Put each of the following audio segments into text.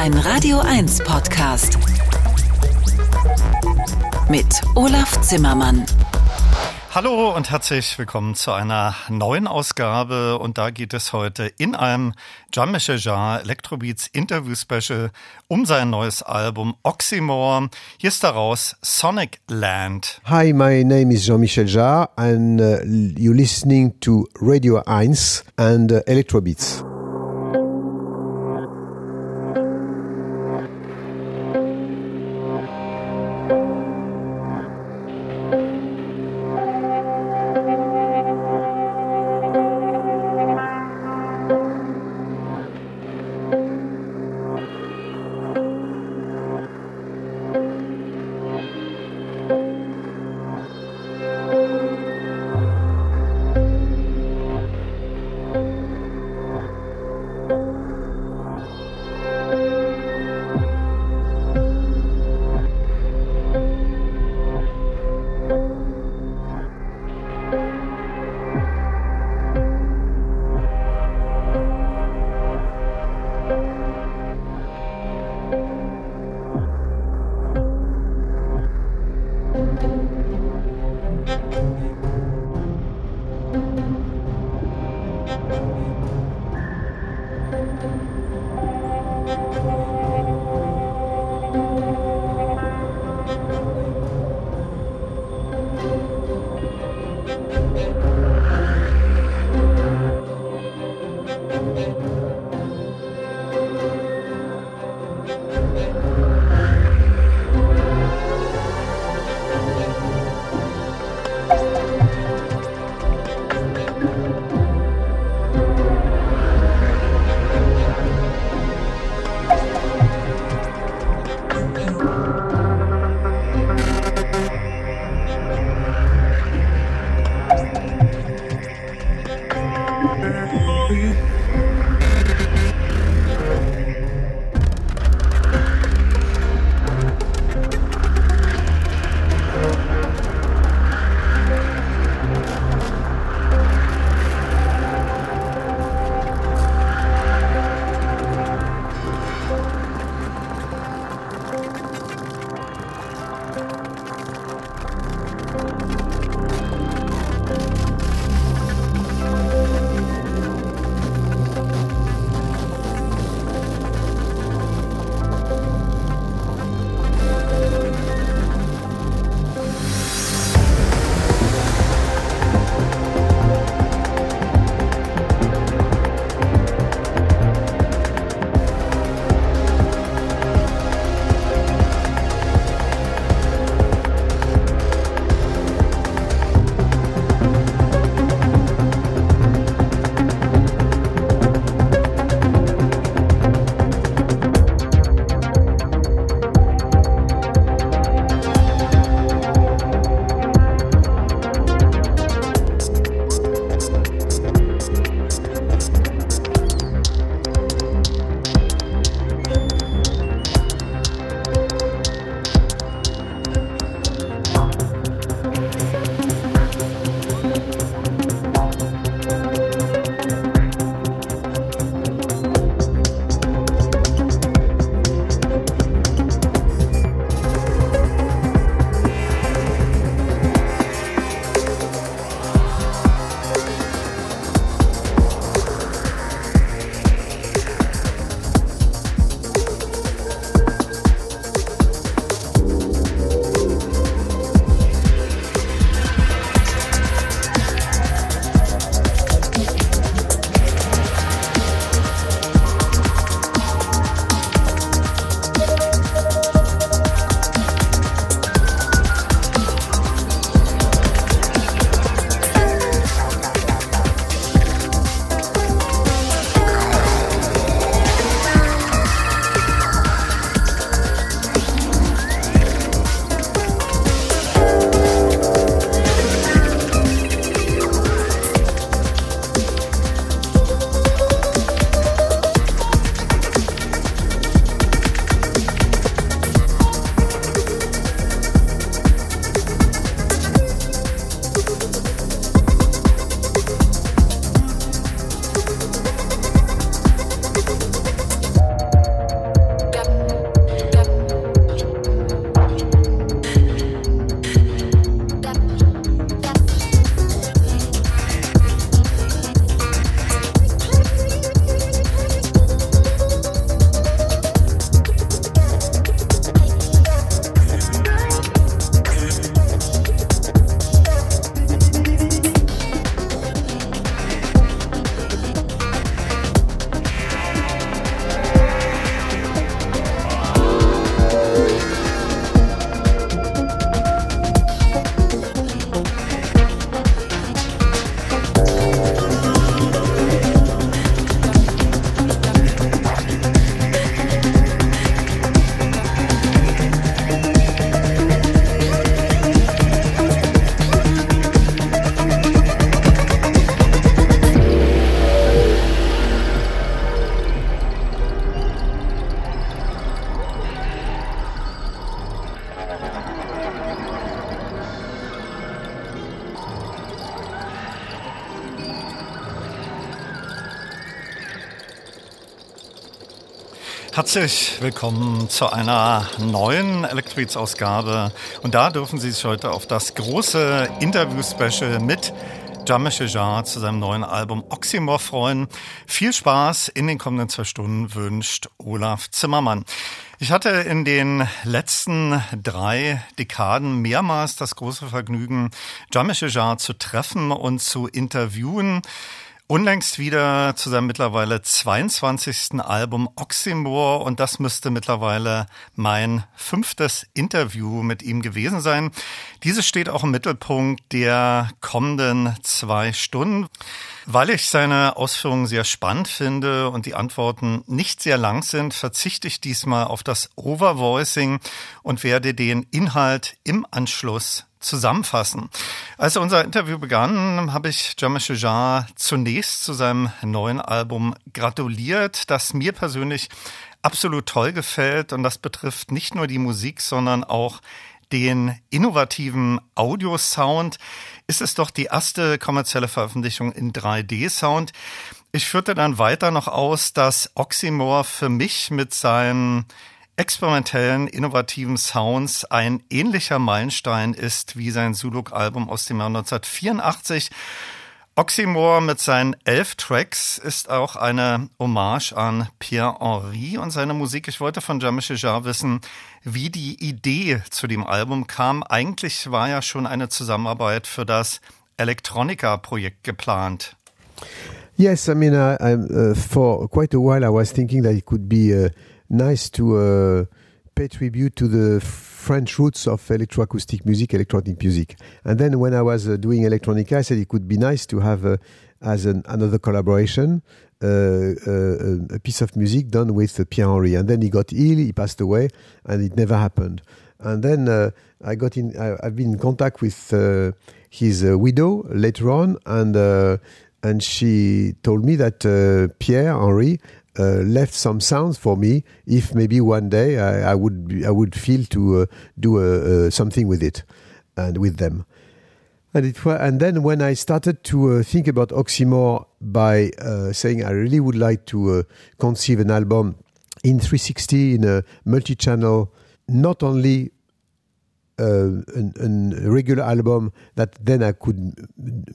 Ein Radio 1 Podcast. Mit Olaf Zimmermann. Hallo und herzlich willkommen zu einer neuen Ausgabe. Und da geht es heute in einem Jean-Michel Jarre Electrobeats Interview Special um sein neues Album Oxymore. Hier ist daraus Sonic Land. Hi, my name is Jean-Michel Jarre and uh, you're listening to Radio 1 and uh, Electrobeats. Herzlich willkommen zu einer neuen Electrobeats-Ausgabe. Und da dürfen Sie sich heute auf das große Interview-Special mit Jamesh Jar zu seinem neuen Album Oxymor freuen. Viel Spaß in den kommenden zwei Stunden wünscht Olaf Zimmermann. Ich hatte in den letzten drei Dekaden mehrmals das große Vergnügen, Jamesh Jar zu treffen und zu interviewen. Unlängst wieder zu seinem mittlerweile 22. Album Oxymore und das müsste mittlerweile mein fünftes Interview mit ihm gewesen sein. Dieses steht auch im Mittelpunkt der kommenden zwei Stunden. Weil ich seine Ausführungen sehr spannend finde und die Antworten nicht sehr lang sind, verzichte ich diesmal auf das Overvoicing und werde den Inhalt im Anschluss zusammenfassen. Als unser Interview begann, habe ich Jean-Michel Jarre zunächst zu seinem neuen Album gratuliert, das mir persönlich absolut toll gefällt und das betrifft nicht nur die Musik, sondern auch den innovativen Audiosound. Ist es doch die erste kommerzielle Veröffentlichung in 3D-Sound. Ich führte dann weiter noch aus, dass Oxymore für mich mit seinen experimentellen, innovativen Sounds ein ähnlicher Meilenstein ist wie sein Suluk-Album aus dem Jahr 1984. Oxymore mit seinen elf Tracks ist auch eine Hommage an Pierre Henry und seine Musik. Ich wollte von Jean-Michel Jarre wissen, wie die Idee zu dem Album kam. Eigentlich war ja schon eine Zusammenarbeit für das Electronica-Projekt geplant. Yes, I mean, I, I, uh, for quite a while I was thinking that it could be uh nice to uh, pay tribute to the French roots of electroacoustic music, electronic music. And then when I was uh, doing electronica, I said it could be nice to have uh, as an, another collaboration uh, uh, a piece of music done with Pierre Henry. And then he got ill, he passed away, and it never happened. And then uh, I got in. I, have been in contact with his widow later on, and and she told me that Pierre Henry uh, left some sounds for me. If maybe one day I, I would be, I would feel to uh, do uh, something with it and with them. And it and then when I started to uh, think about Oxymore by uh, saying I really would like to conceive an album in 360 in a multi-channel, not only uh, a regular album that then I could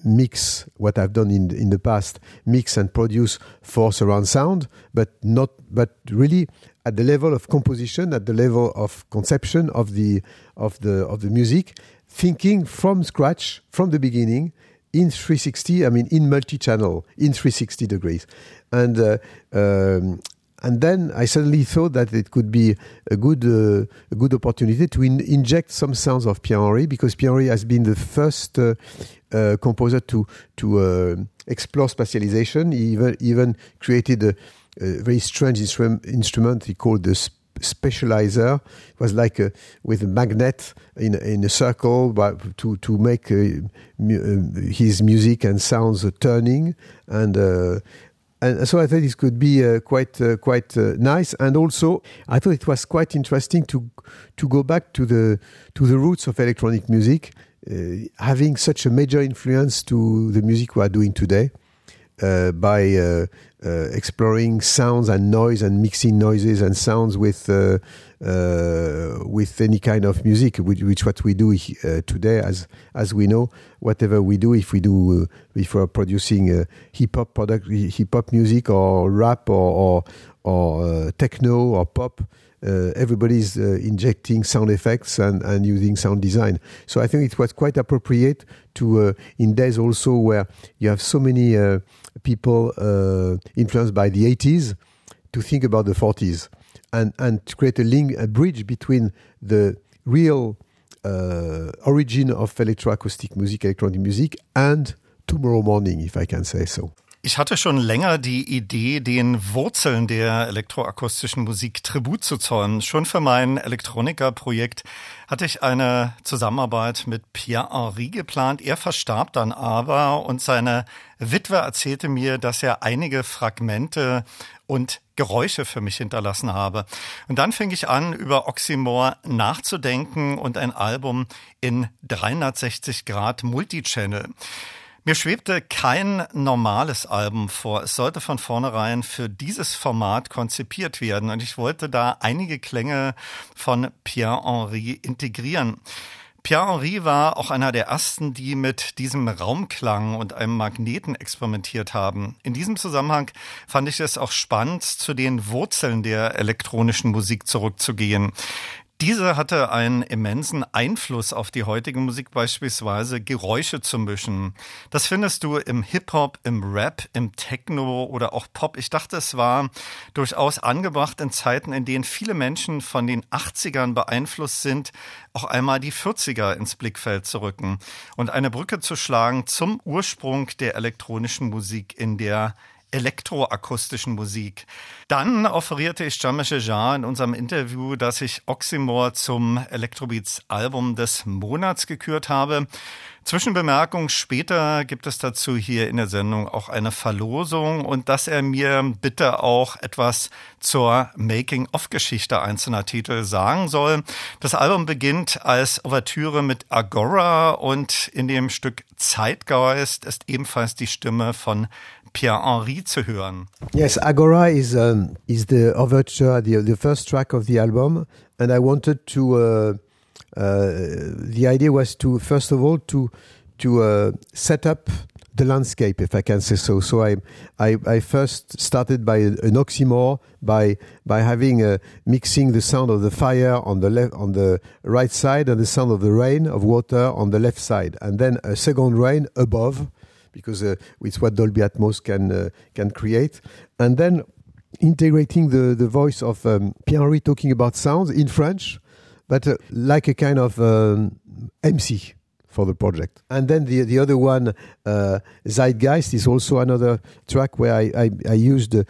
mix what I've done in in the past, mix and produce for surround sound, but not but really at the level of composition, at the level of conception of the of the of the music, thinking from scratch from the beginning in 360. I mean, in multi-channel, in 360 degrees, and uh, um, and then I suddenly thought that it could be a good uh, a good opportunity to in inject some sounds of Pierre Henry because Pierre Henry has been the first uh, uh, composer to to uh, explore spatialization. He even even created a, a very strange instru instrument he called the sp spatializer. It was like a, with a magnet in in a circle, but to to make uh, mu uh, his music and sounds turning and and so I thought this could be uh, quite uh, quite uh, nice. And also, I thought it was quite interesting to to go back to the to the roots of electronic music, uh, having such a major influence to the music we are doing today uh, by uh, exploring sounds and noise and mixing noises and sounds with uh, with any kind of music, which, which what we do uh, today, as as we know, whatever we do, if we do, uh, if we're producing hip hop product, hip hop music, or rap, or or, or techno, or pop, uh, everybody's uh, injecting sound effects and, and using sound design. So I think it was quite appropriate to uh, in days also where you have so many people influenced by the 80s to think about the 40s and and to create a link, a bridge between the real uh, origin of electroacoustic music, electronic music, and tomorrow morning, if I can say so. Ich hatte schon länger die Idee, den Wurzeln der elektroakustischen Musik Tribut zu zollen. Schon für mein Elektroniker-Projekt hatte ich eine Zusammenarbeit mit Pierre Henry geplant. Er verstarb dann aber und seine Witwe erzählte mir, dass er einige Fragmente und Geräusche für mich hinterlassen habe. Und dann fing ich an, über Oxymore nachzudenken und ein Album in 360 Grad Multichannel. Mir schwebte kein normales Album vor. Es sollte von vornherein für dieses Format konzipiert werden und ich wollte da einige Klänge von Pierre-Henri integrieren. Pierre-Henri war auch einer der ersten, die mit diesem Raumklang und einem Magneten experimentiert haben. In diesem Zusammenhang fand ich es auch spannend, zu den Wurzeln der elektronischen Musik zurückzugehen. Diese hatte einen immensen Einfluss auf die heutige Musik, beispielsweise Geräusche zu mischen. Das findest du im Hip-Hop, im Rap, im Techno oder auch Pop. Ich dachte, es war durchaus angebracht in Zeiten, in denen viele Menschen von den 80ern beeinflusst sind, auch einmal die 40er ins Blickfeld zu rücken und eine Brücke zu schlagen zum Ursprung der elektronischen Musik in der elektroakustischen Musik. Dann offerierte ich Jean-Michel Jarre in unserem Interview, dass ich Oxymore zum Electrobeats Album des Monats gekürt habe. Zwischenbemerkung, später gibt es dazu hier in der Sendung auch eine Verlosung und dass er mir bitte auch etwas zur Making-of-Geschichte einzelner Titel sagen soll. Das Album beginnt als Ouvertüre mit Agora und in dem Stück Zeitgeist ist ebenfalls die Stimme von Pierre-Henri zu hören. Yes, Agora is, um, is the overture, the, the first track of the album and I wanted to... Uh Uh, the idea was to first of all to to uh, set up the landscape, if I can say so. So I, I, I first started by an oxymore by by having a, mixing the sound of the fire on the left on the right side and the sound of the rain of water on the left side, and then a second rain above, because uh, it's what Dolby Atmos can uh, can create, and then integrating the the voice of um, Pierre talking about sounds in French but uh, like a kind of um, MC for the project. And then the the other one, uh, Zeitgeist, is also another track where I I, I used uh,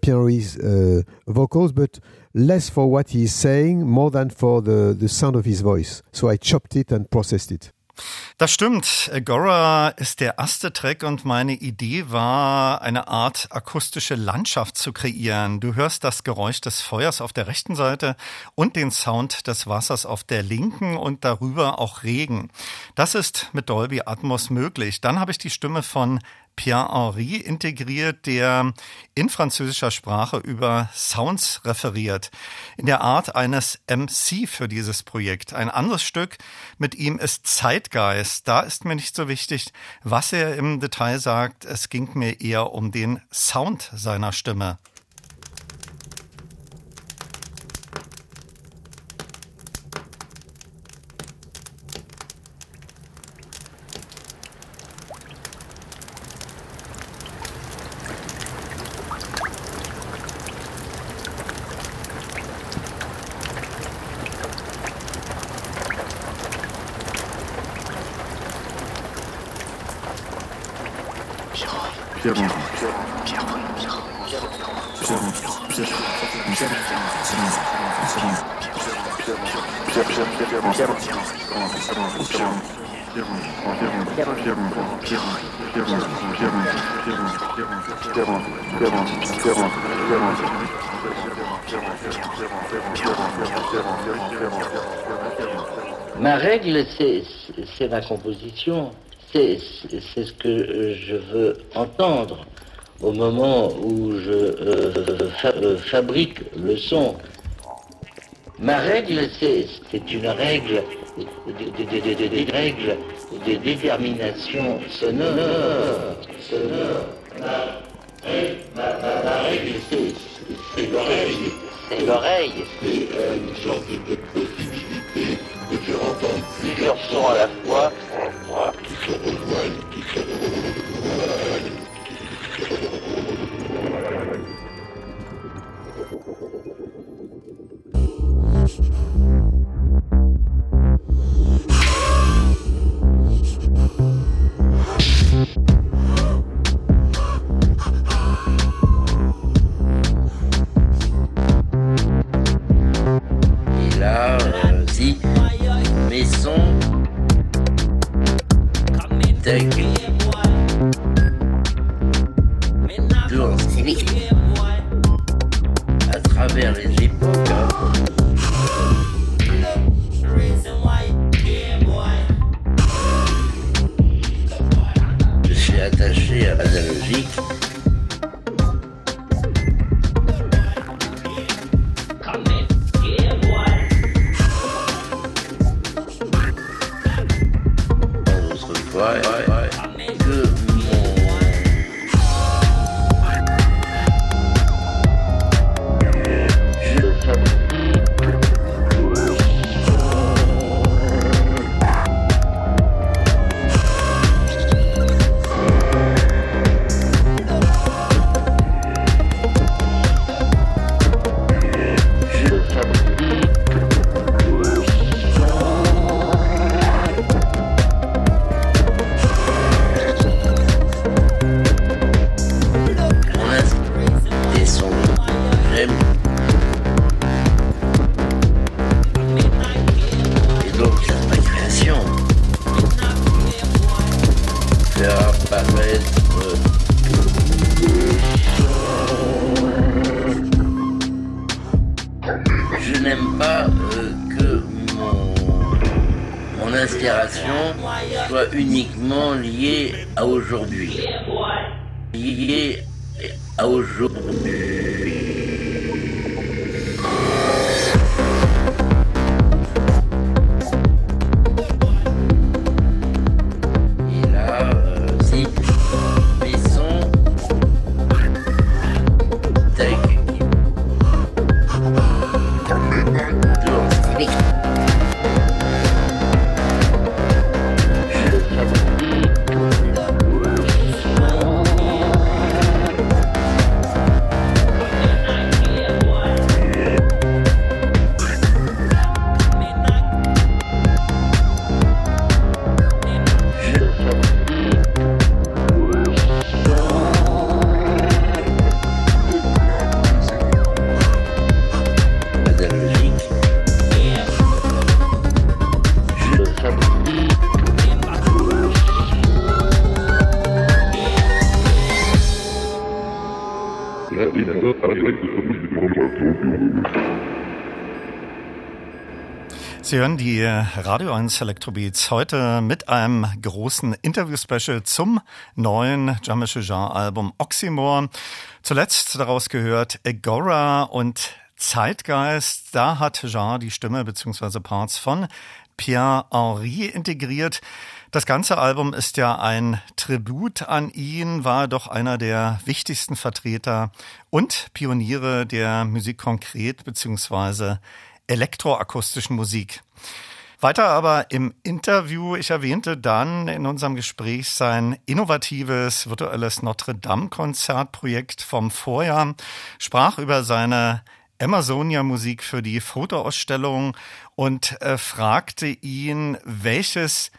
Pierre-Henri's uh, vocals, but less for what he's saying, more than for the the sound of his voice. So I chopped it and processed it. Das stimmt. Agora ist der erste Track und meine Idee war, eine Art akustische Landschaft zu kreieren. Du hörst das Geräusch des Feuers auf der rechten Seite und den Sound des Wassers auf der linken und darüber auch Regen. Das ist mit Dolby Atmos möglich. Dann habe ich die Stimme von Pierre-Henri integriert, der in französischer Sprache über Sounds referiert, in der Art eines MC für dieses Projekt. Ein anderes Stück mit ihm ist Zeitgeist. Da ist mir nicht so wichtig, was er im Detail sagt. Es ging mir eher um den Sound seiner Stimme. Règle, c'est la composition. C'est ce que je veux entendre au moment où je euh, euh, fabrique le son. Ma règle, c'est une règle de, règles de détermination sonore. sonore. Ma, règle, c'est l'oreille. C'est l'oreille. C'est une sorte de possibilité que tu rencontres plusieurs sons à la fois se rejoignent. à aujourd'hui. Lié à aujourd'hui. Hören die Radio 1 Electrobeats heute mit einem großen Interview-Special zum neuen Jean-Michel Album Oxymore. Zuletzt daraus gehört Agora und Zeitgeist. Da hat Jean die Stimme bzw. Parts von Pierre Henry integriert. Das ganze Album ist ja ein Tribut an ihn, war doch einer der wichtigsten Vertreter und Pioniere der Musik konkret bzw elektroakustischen Musik. Weiter aber im Interview, ich erwähnte dann in unserem Gespräch sein innovatives virtuelles Notre Dame Konzertprojekt vom Vorjahr, sprach über seine Amazonia Musik für die Fotoausstellung und äh, fragte ihn, welches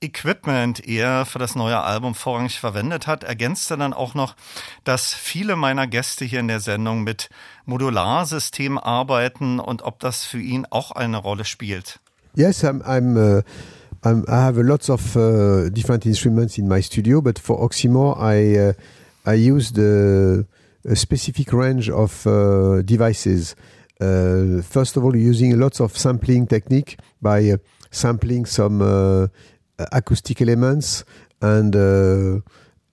Equipment er für das neue Album vorrangig verwendet hat, ergänzte dann auch noch, dass viele meiner Gäste hier in der Sendung mit Modularsystemen arbeiten und ob das für ihn auch eine Rolle spielt. Yes, I'm, I'm, uh, I'm I have lots of uh, different instruments in my studio, but for Oxymore, I uh, I used a, a specific range of uh, devices. Uh, first of all, using lots of sampling technique by uh, sampling some uh, acoustic elements and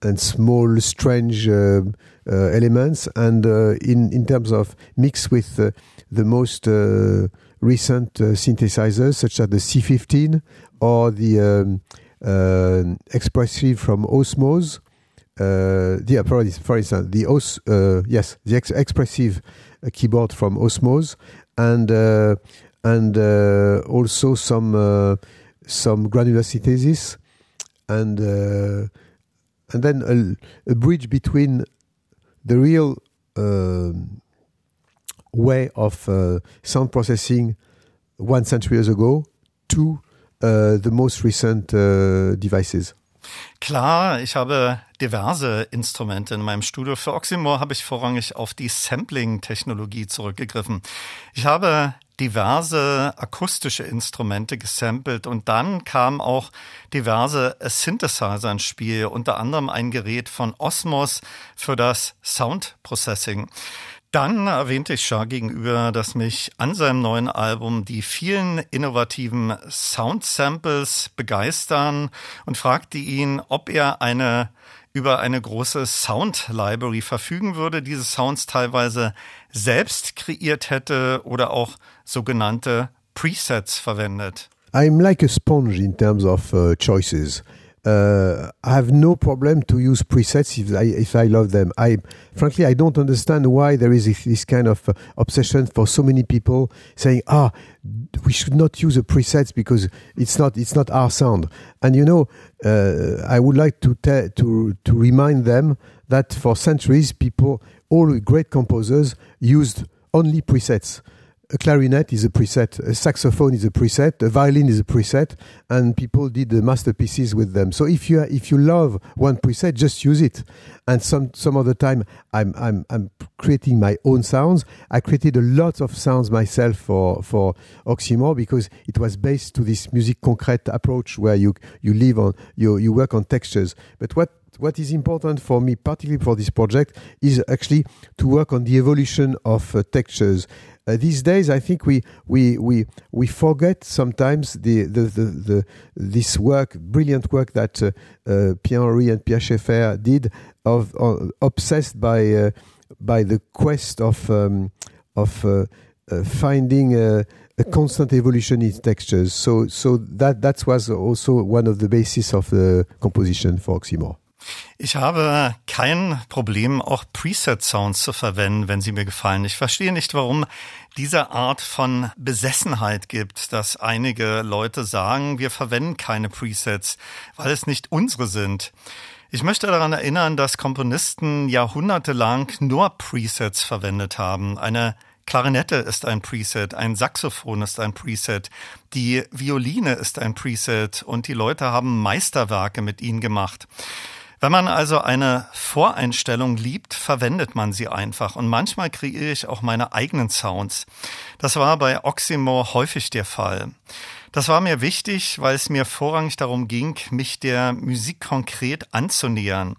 and small strange elements and in in terms of mix with the most recent synthesizers such as the C15 or the um, expressive from Osmose uh, the for, for instance the os uh, yes the ex expressive uh, keyboard from Osmose and and also some some granular synthesis, and uh, and then a, a, bridge between the real uh, way of uh, sound processing one century ago to uh, the most recent uh, devices. Klar, ich habe diverse Instrumente in meinem Studio. Für Oxymore habe ich vorrangig auf die Sampling-Technologie zurückgegriffen. Ich habe diverse akustische Instrumente gesampelt und dann kamen auch diverse Synthesizer ins Spiel, unter anderem ein Gerät von Osmos für das Sound Processing. Dann erwähnte ich Shah gegenüber, dass mich an seinem neuen Album die vielen innovativen Sound-Samples begeistern und fragte ihn, ob er eine über eine große Sound Library verfügen würde, diese Sounds teilweise selbst kreiert hätte oder auch sogenannte Presets verwendet. I'm like a sponge in terms of uh, choices. uh, I have no problem to use presets if I, if I love them. I frankly I don't understand why there is this kind of uh, obsession for so many people saying, "Ah, we should not use the presets because it's not it's not our sound." And you know, uh, I would like to to to remind them that for centuries, people, all great composers, used only presets a clarinet is a preset, a saxophone is a preset, a violin is a preset, and people did the masterpieces with them. So if you if you love one preset, just use it. And some some other time, I'm I'm I'm creating my own sounds. I created a lot of sounds myself for for Oxymore because it was based to this music concrete approach where you you live on you you work on textures. But what what is important for me, particularly for this project, is actually to work on the evolution of uh, textures. Uh, these days, I think we we we we forget sometimes the the, the, the this work, brilliant work that uh, uh, Pierre Henry and Pierre Schaeffer did, of uh, obsessed by uh, by the quest of um, of uh, finding a constant evolution in textures. So so that that was also one of the basis of the composition for Oxymore. Ich habe kein Problem, auch Preset-Sounds zu verwenden, wenn sie mir gefallen. Ich verstehe nicht, warum diese Art von Besessenheit gibt, dass einige Leute sagen, wir verwenden keine Presets, weil es nicht unsere sind. Ich möchte daran erinnern, dass Komponisten jahrhundertelang nur Presets verwendet haben. Eine Klarinette ist ein Preset, ein Saxophon ist ein Preset, die Violine ist ein Preset und die Leute haben Meisterwerke mit ihnen gemacht. Wenn man also eine Voreinstellung liebt, verwendet man sie einfach. Und manchmal kreiere ich auch meine eigenen Sounds. Das war bei Oxymore häufig der Fall. Das war mir wichtig, weil es mir vorrangig darum ging, mich der Musik konkret anzunähern.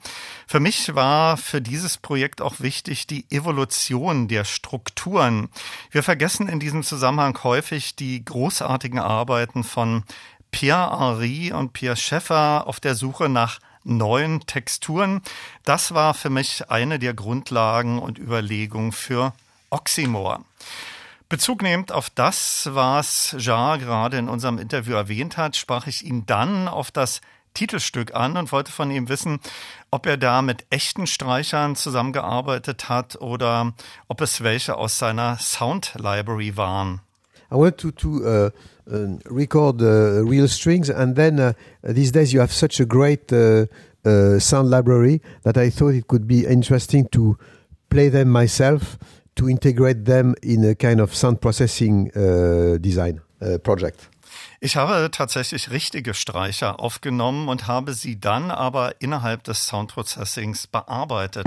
Für mich war für dieses Projekt auch wichtig die Evolution der Strukturen. Wir vergessen in diesem Zusammenhang häufig die großartigen Arbeiten von Pierre Henry und Pierre Scheffer auf der Suche nach neuen Texturen. Das war für mich eine der Grundlagen und Überlegungen für Oxymore. Bezug nehmend auf das, was Jean gerade in unserem Interview erwähnt hat, sprach ich ihn dann auf das Titelstück an und wollte von ihm wissen, ob er da mit echten Streichern zusammengearbeitet hat oder ob es welche aus seiner Sound Library waren. I want to, to uh, record uh, real strings, and then uh, these days you have such a great uh, uh, sound library that I thought it could be interesting to play them myself to integrate them in a kind of sound processing design project. Ich habe tatsächlich richtige Streicher aufgenommen und habe sie dann aber innerhalb des Soundprocessings bearbeitet.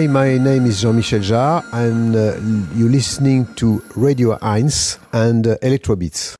Hi, my name is Jean Michel Jarre, and uh, you're listening to Radio Heinz and uh, Electrobeats.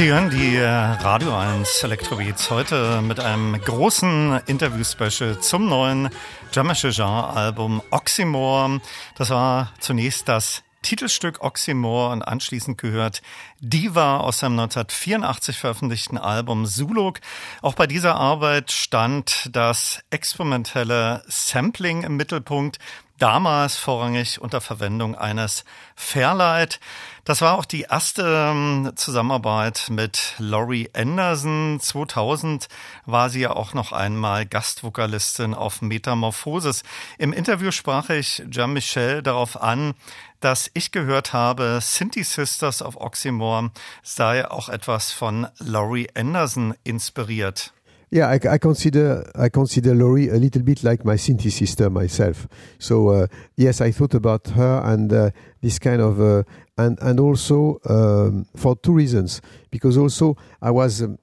Sie hören die äh, Radio 1 Electrobeats heute mit einem großen Interview-Special zum neuen Jean-Michel Album Oxymore. Das war zunächst das Titelstück Oxymore und anschließend gehört Diva aus seinem 1984 veröffentlichten Album Zuluk. Auch bei dieser Arbeit stand das experimentelle Sampling im Mittelpunkt damals vorrangig unter Verwendung eines Fairlight. Das war auch die erste ähm, Zusammenarbeit mit Laurie Anderson. 2000 war sie ja auch noch einmal Gastvokalistin auf Metamorphosis. Im Interview sprach ich Jean-Michel darauf an, dass ich gehört habe, Sinti Sisters of Oxymore sei auch etwas von Laurie Anderson inspiriert. Yeah, I, I, consider I consider Laurie a little bit like my Sinti sister myself. So uh, yes, I thought about her and uh, this kind of uh, and and also um, for two reasons. Because also I was um,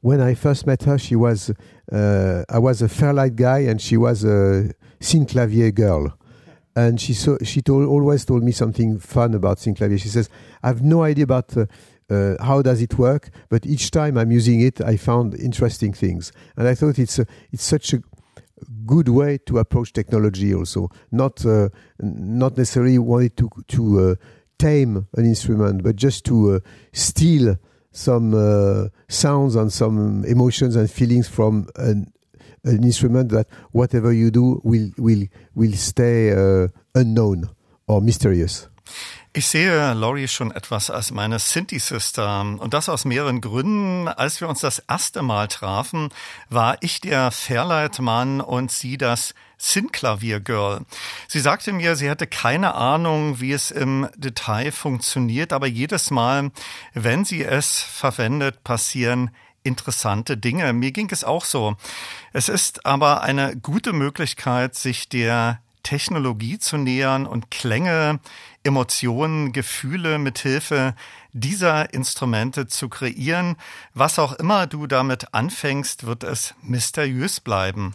when I first met her, she was uh, I was a Fairlight guy and she was a Synclavier girl. And she so she told always told me something fun about Synclavier. She says, "I have no idea about uh, uh, how does it work? But each time I'm using it, I found interesting things, and I thought it's a, it's such a good way to approach technology. Also, not uh, not necessarily wanted to to uh, tame an instrument, but just to uh, steal some uh, sounds and some emotions and feelings from an an instrument that whatever you do will will will stay uh, unknown or mysterious. Ich sehe Laurie schon etwas als meine Sinti-Sister. Und das aus mehreren Gründen. Als wir uns das erste Mal trafen, war ich der Fairlight-Mann und sie das Synclavier-Girl. Sie sagte mir, sie hätte keine Ahnung, wie es im Detail funktioniert, aber jedes Mal, wenn sie es verwendet, passieren interessante Dinge. Mir ging es auch so. Es ist aber eine gute Möglichkeit, sich der Technologie zu nähern und Klänge, Emotionen, Gefühle mithilfe dieser Instrumente zu kreieren. Was auch immer du damit anfängst, wird es mysteriös bleiben.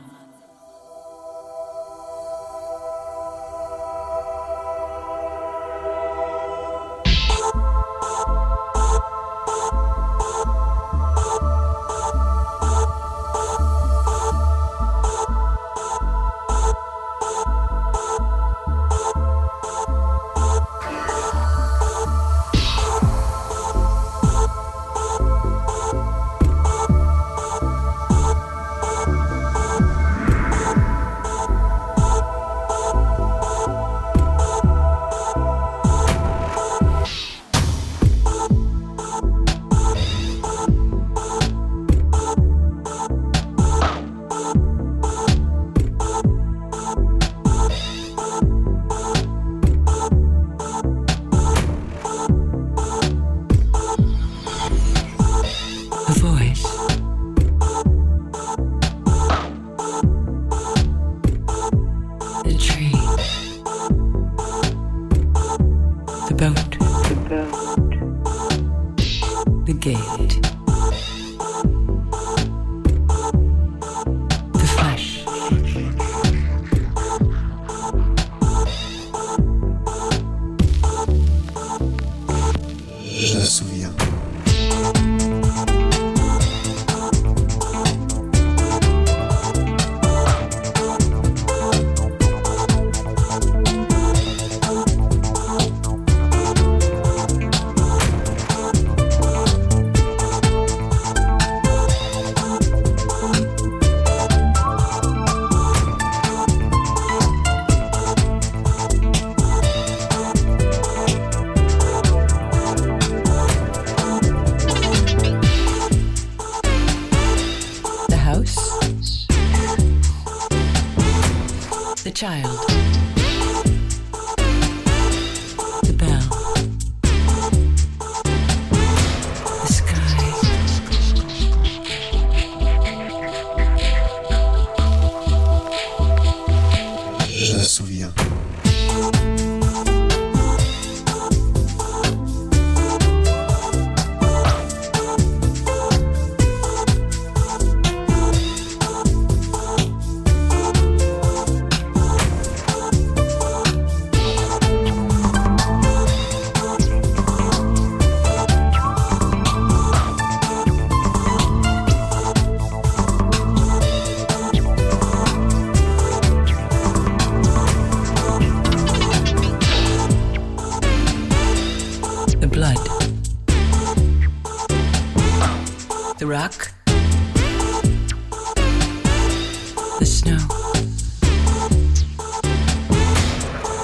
The snow.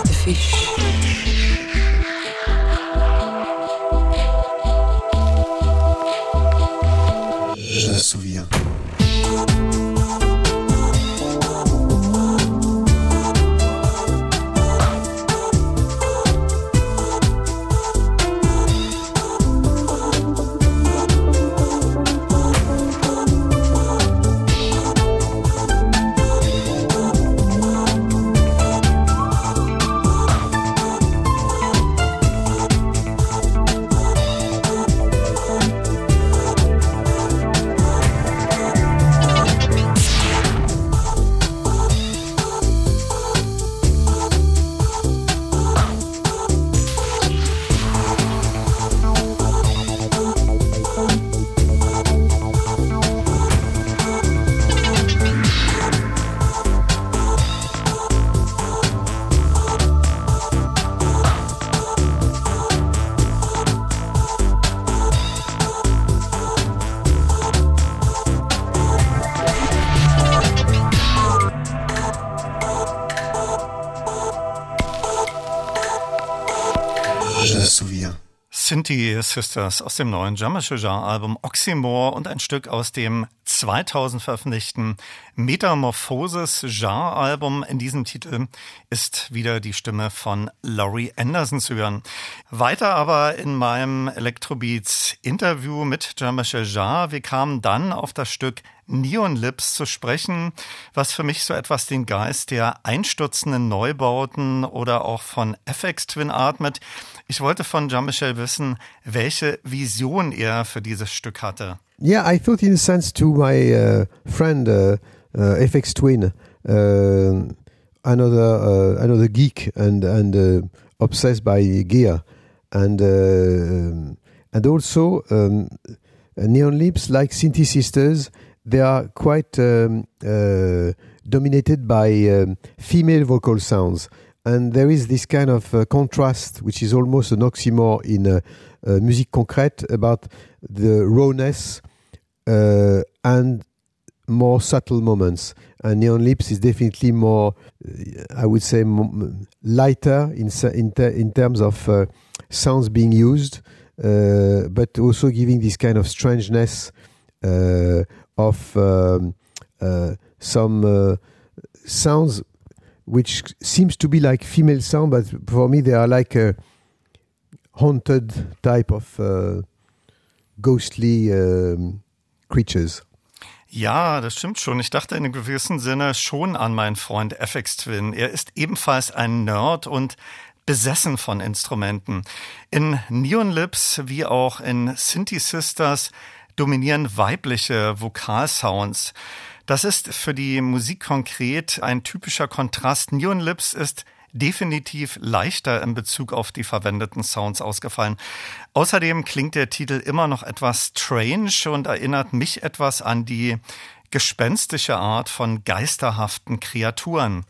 The fish. Sinti Sisters aus dem neuen Jamashujah-Album Oxymore und ein Stück aus dem 2000 veröffentlichten Metamorphosis Jar-Album. In diesem Titel ist wieder die Stimme von Laurie Anderson zu hören. Weiter aber in meinem Electrobeats-Interview mit Jamashujah. Wir kamen dann auf das Stück Neon Lips zu sprechen, was für mich so etwas den Geist der einstürzenden Neubauten oder auch von FX Twin atmet. Ich wollte von Jean-Michel wissen, welche Vision er für dieses Stück hatte. Yeah, I thought in a sense to my uh, friend uh, uh, FX Twin, uh, another uh, another geek and and uh, obsessed by gear, and and also um, Neon Lips like Synthi Sisters. They are quite um, dominated by um, female vocal sounds, and there is this kind of uh, contrast, which is almost an oxymoron in uh, uh, musique concrète about the rawness uh, and more subtle moments. And Neon Lips is definitely more, uh, I would say, lighter in in, ter- in terms of uh, sounds being used, but also giving this kind of strangeness of um, some sounds which seems to be like female sound, but for me they are like a haunted type of uh, ghostly um, creatures. Ja, das stimmt schon. Ich dachte in einem gewissen Sinne schon an meinen Freund FX Twin. Er ist ebenfalls ein Nerd und besessen von Instrumenten. In Neon Lips wie auch in Synthi Sisters dominieren weibliche Vokalsounds. Das ist für die Musik konkret ein typischer Kontrast. Neon Lips ist definitiv leichter in Bezug auf die verwendeten Sounds ausgefallen. Außerdem klingt der Titel immer noch etwas strange und erinnert mich etwas an die gespenstische Art von geisterhaften Kreaturen.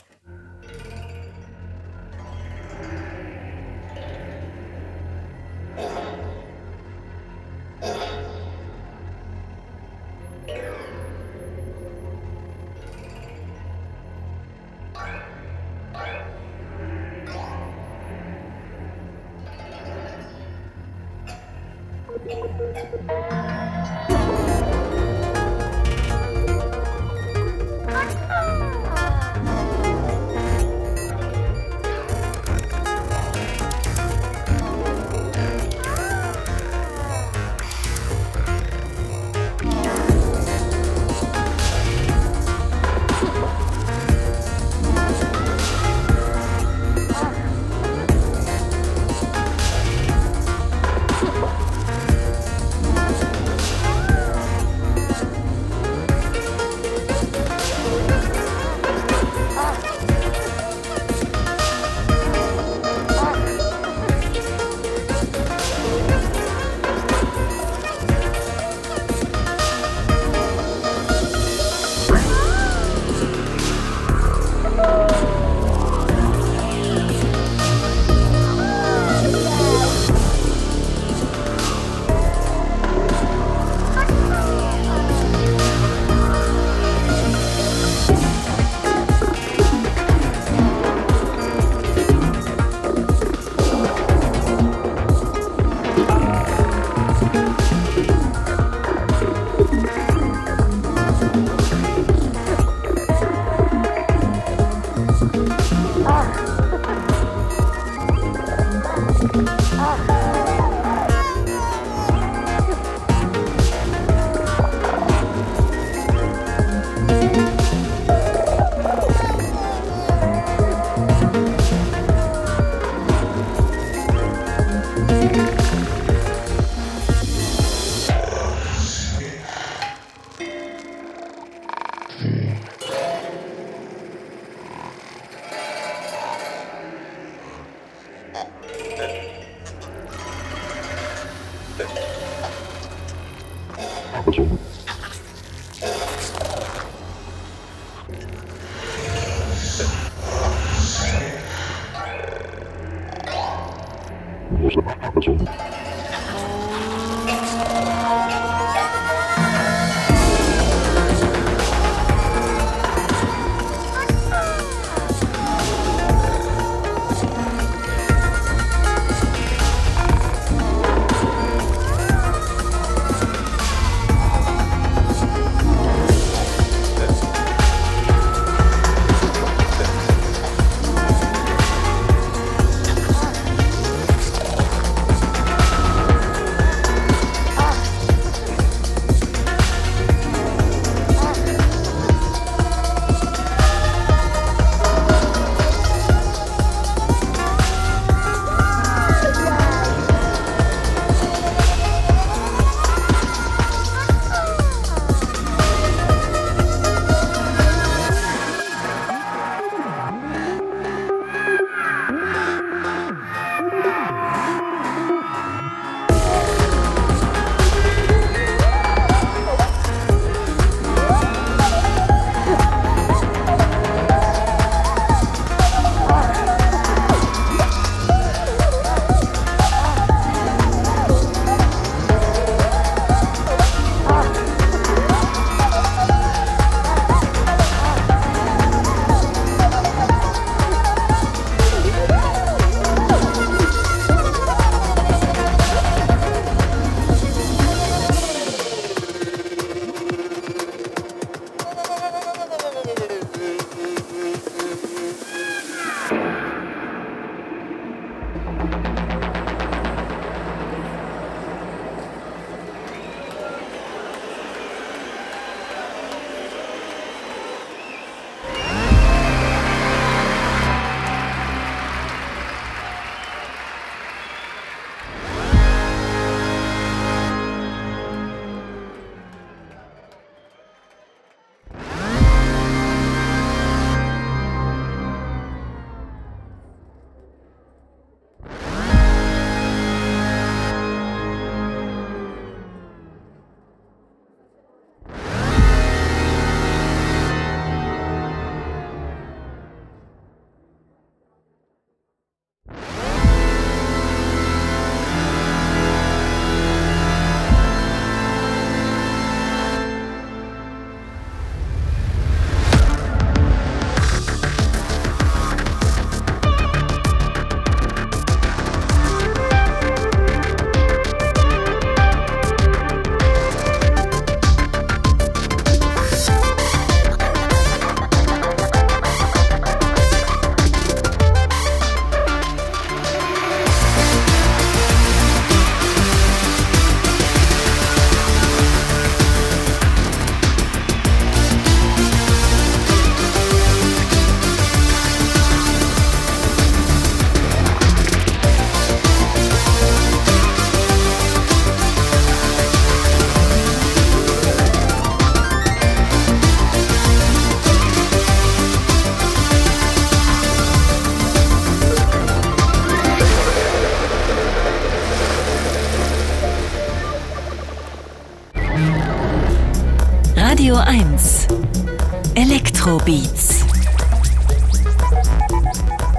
Elektrobeats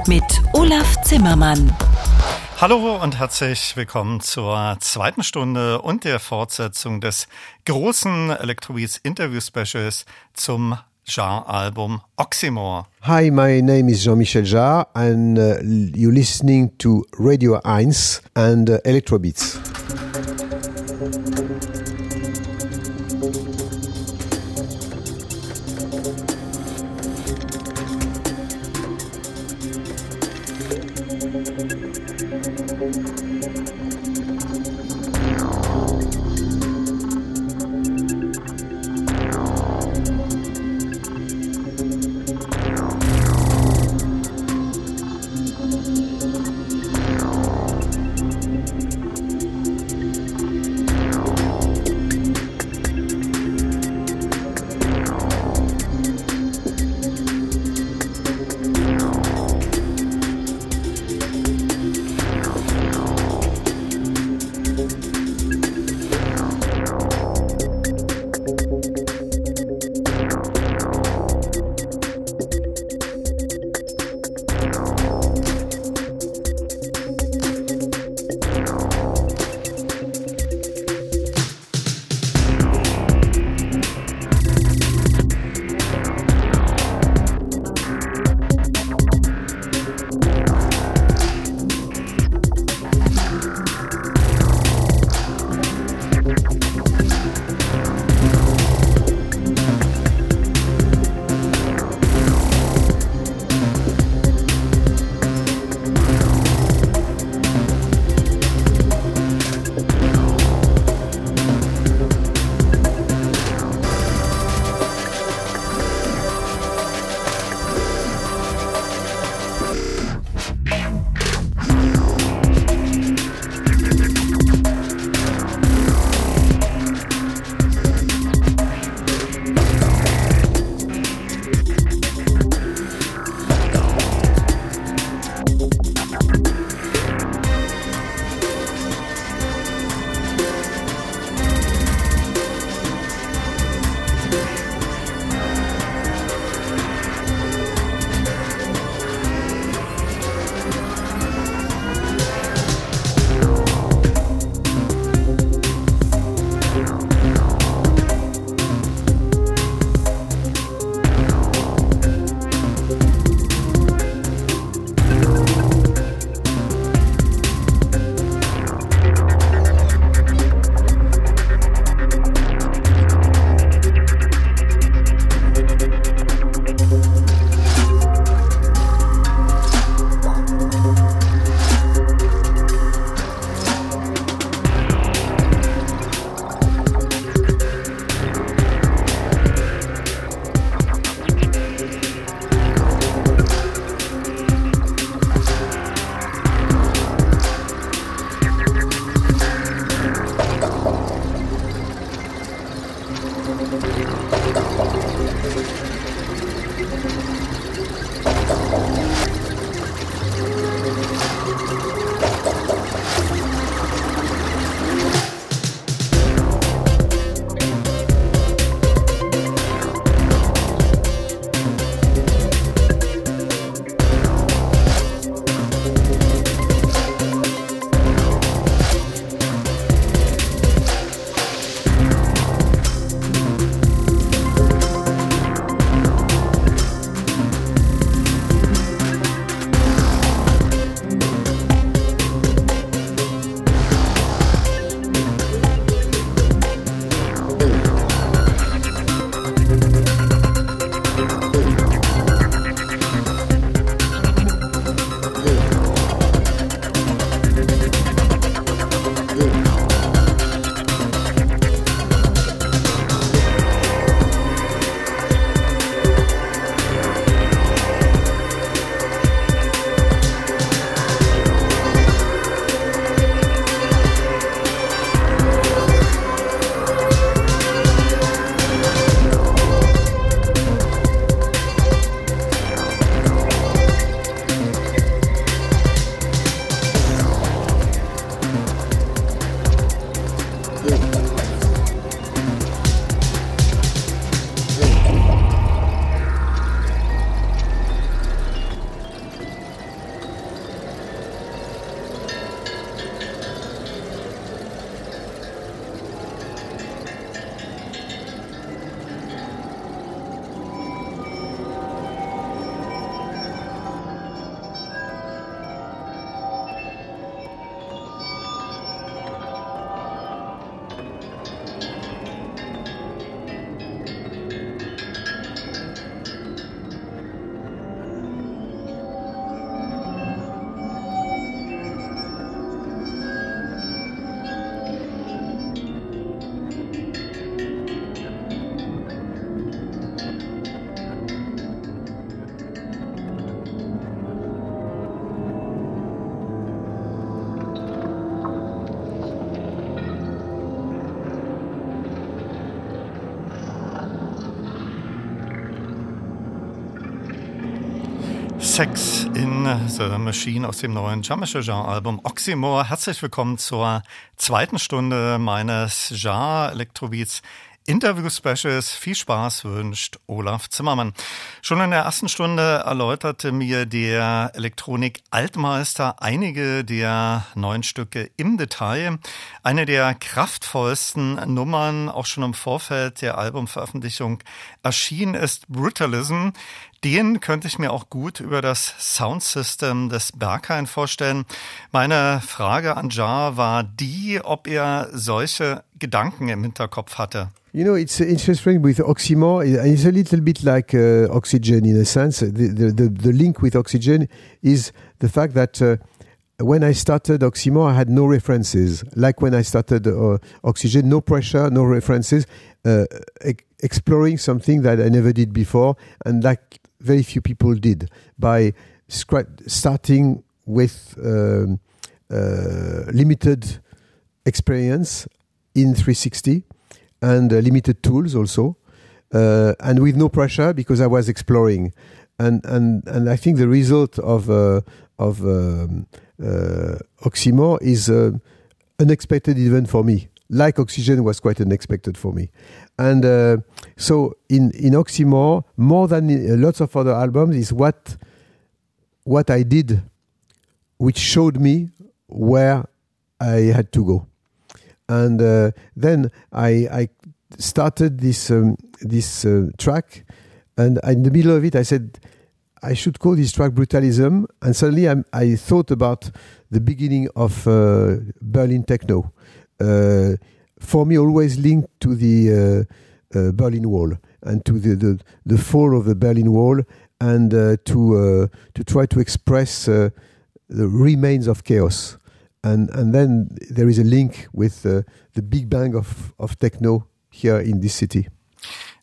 mit Olaf Zimmermann. Hallo und herzlich willkommen zur zweiten Stunde und der Fortsetzung des großen Electrobeats Interview Specials zum Jar-Album Oxymore. Hi, my name is Jean-Michel Jarre, and uh, you're listening to Radio 1 and uh, Electrobeats. The Machine aus dem neuen Jean-Michel Album Oxymore. Herzlich willkommen zur zweiten Stunde meines Jean Electrobeats Interview-Specials. Viel Spaß wünscht Olaf Zimmermann. Schon in der ersten Stunde erläuterte mir der Elektronik-Altmeister einige der neuen Stücke im Detail. Eine der kraftvollsten Nummern, auch schon im Vorfeld der Albumveröffentlichung erschien, ist Brutalism. Den könnte ich mir auch gut über das Soundsystem des Berghain vorstellen. Meine Frage an Jar war die, ob er solche Gedanken im Hinterkopf hatte. You know, it's interesting with Oxymore. It's a little bit like uh, oxygen in a sense. The, the, the, link with oxygen is the fact that uh, when I started Oxymore, I had no references. Like when I started uh, Oxygen, no pressure, no references, uh, e exploring something that I never did before, and like very few people did by starting with um, uh, limited experience in 360 and uh, limited tools also, uh, and with no pressure because I was exploring, and and and I think the result of uh, of um, uh, Oxymore is uh, unexpected even for me. Like Oxygen was quite unexpected for me, and uh, so in in Oxymore, more than in lots of other albums, is what what I did, which showed me where I had to go. And uh, then I, I, started this um, this uh, track, and in the middle of it, I said I should call this track "Brutalism," and suddenly I'm, i thought about the beginning of uh, Berlin techno. Uh, for me, always linked to the uh, uh, Berlin Wall and to the, the, the fall of the Berlin Wall, and to to try to express the remains of chaos and and then there is a link with the big bang of of techno here in this city.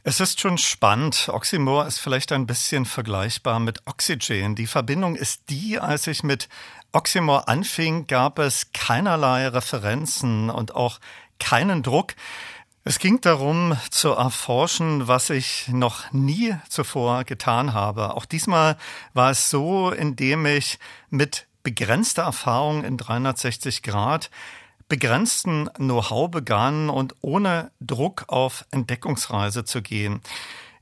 Es ist schon spannend. Oxymore ist vielleicht ein bisschen vergleichbar mit Oxygen. Die Verbindung ist die, als ich mit Oxymore anfing, gab es keinerlei Referenzen und auch keinen Druck. Es ging darum zu erforschen, was ich noch nie zuvor getan habe. Auch diesmal war es so, indem ich mit begrenzte Erfahrung in 360 Grad, begrenzten Know-how begann und ohne Druck auf Entdeckungsreise zu gehen.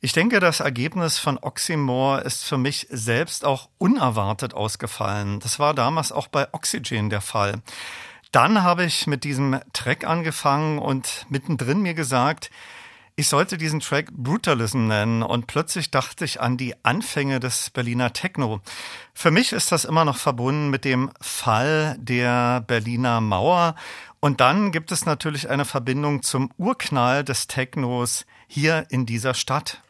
Ich denke, das Ergebnis von Oxymore ist für mich selbst auch unerwartet ausgefallen. Das war damals auch bei Oxygen der Fall. Dann habe ich mit diesem Track angefangen und mittendrin mir gesagt, ich sollte diesen Track Brutalism nennen und plötzlich dachte ich an die Anfänge des Berliner Techno. Für mich ist das immer noch verbunden mit dem Fall der Berliner Mauer und dann gibt es natürlich eine Verbindung zum Urknall des Technos hier in dieser Stadt.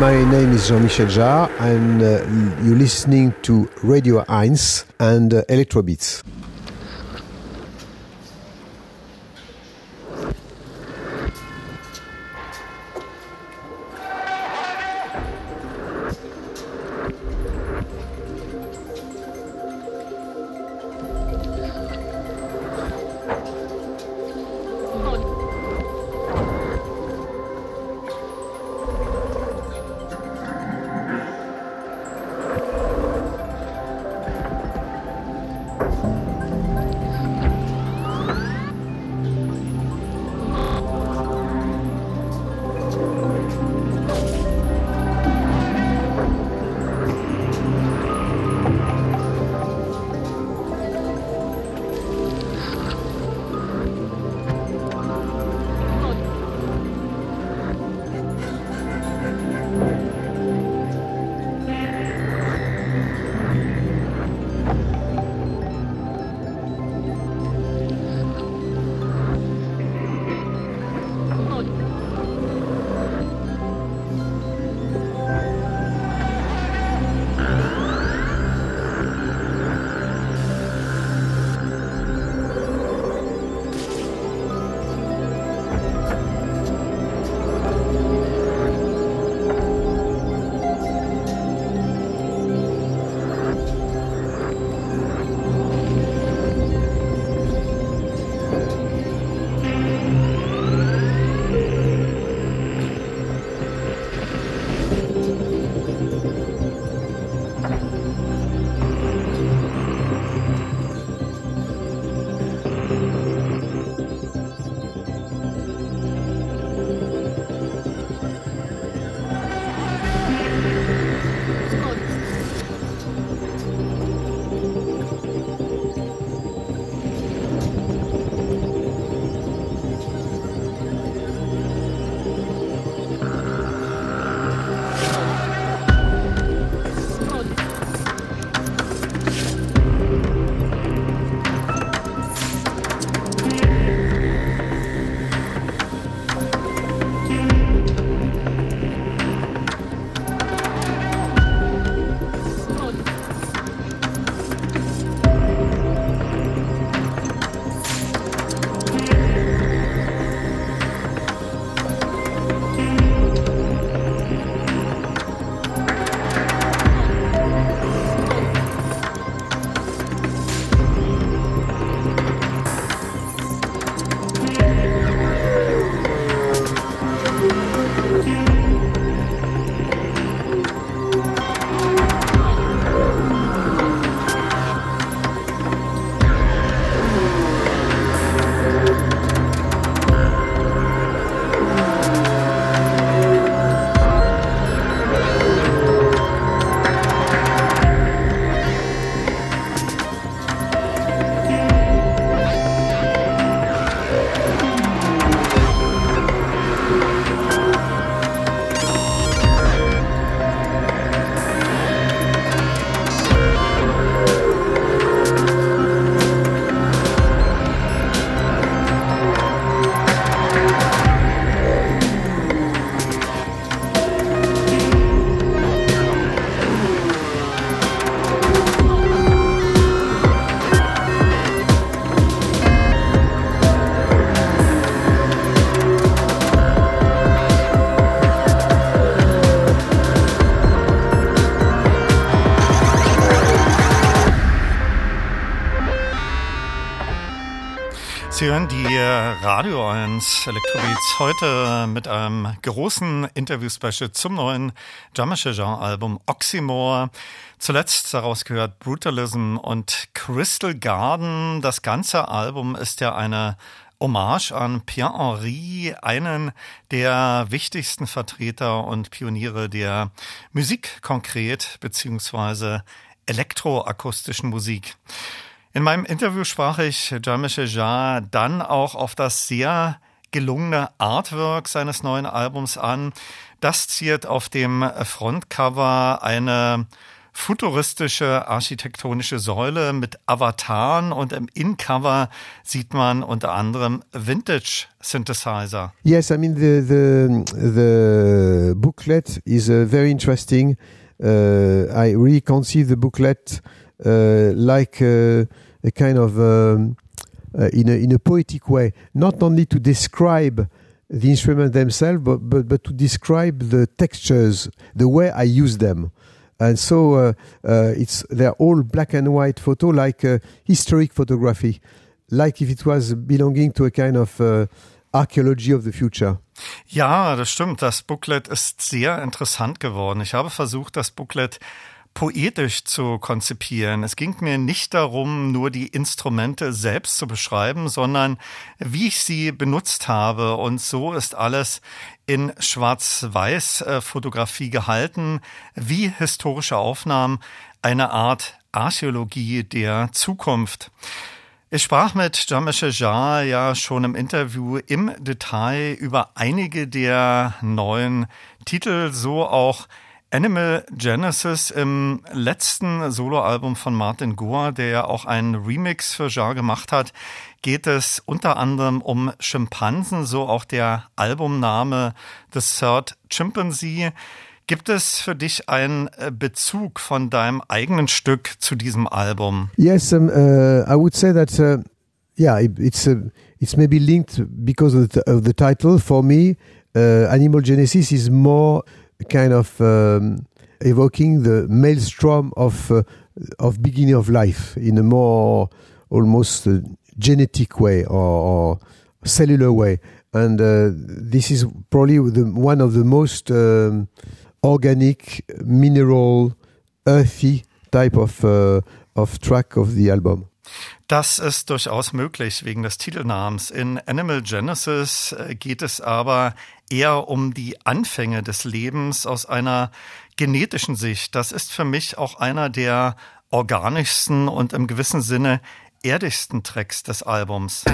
My name is Jean-Michel Jarre, and uh, you're listening to Radio 1 and uh, Electrobeats. Sie hören die Radio 1 Electrobeats heute mit einem großen Interview-Special zum neuen Jean-Michel-Jean-Album Oxymore. Zuletzt daraus gehört Brutalism und Crystal Garden. Das ganze Album ist ja eine Hommage an Pierre Henry, einen der wichtigsten Vertreter und Pioniere der Musik konkret beziehungsweise elektroakustischen Musik. In meinem Interview sprach ich Jean-Michel Jarre dann auch auf das sehr gelungene Artwork seines neuen Albums an. Das ziert auf dem Frontcover eine futuristische architektonische Säule mit Avataren und im In-Cover sieht man unter anderem Vintage Synthesizer. Yes, I mean the the the booklet is uh, very interesting. Uh, I really conceive the booklet uh, like uh, a kind of um, uh, in a in a poetic way, not only to describe the instruments themselves, but, but but to describe the textures, the way I use them. And so uh, uh, it's they're all black and white photo, like historic photography, like if it was belonging to a kind of uh, archaeology of the future. Ja, das stimmt. Das Booklet ist sehr interessant geworden. Ich habe versucht, das Booklet poetisch zu konzipieren. Es ging mir nicht darum, nur die Instrumente selbst zu beschreiben, sondern wie ich sie benutzt habe. Und so ist alles in Schwarz-Weiß-Fotografie gehalten, wie historische Aufnahmen, eine Art Archäologie der Zukunft. Ich sprach mit Jean-Michel Jarre ja schon im Interview im Detail über einige der neuen Titel, so auch Animal Genesis im letzten Soloalbum von Martin Gore, der ja auch einen Remix für Jar gemacht hat, geht es unter anderem um Schimpansen, so auch der Albumname The Third Chimpanzee. Gibt es für dich einen äh, Bezug von deinem eigenen Stück zu diesem Album? Yes, um, uh, I would say that uh, yeah, it, it's uh, it's maybe linked because of the, of the title. For me, uh, Animal Genesis is more kind of um, evoking the maelstrom of uh, of beginning of life in a more almost uh, genetic way or, or cellular way, and uh, this is probably the, one of the most um, organic, mineral, earthy type of uh, of track of the album. Das ist durchaus möglich wegen des Titelnamens. In Animal Genesis äh, geht es aber eher um die Anfänge des Lebens aus einer genetischen Sicht. Das ist für mich auch einer der organischsten und im gewissen Sinne erdigsten Tracks des Albums.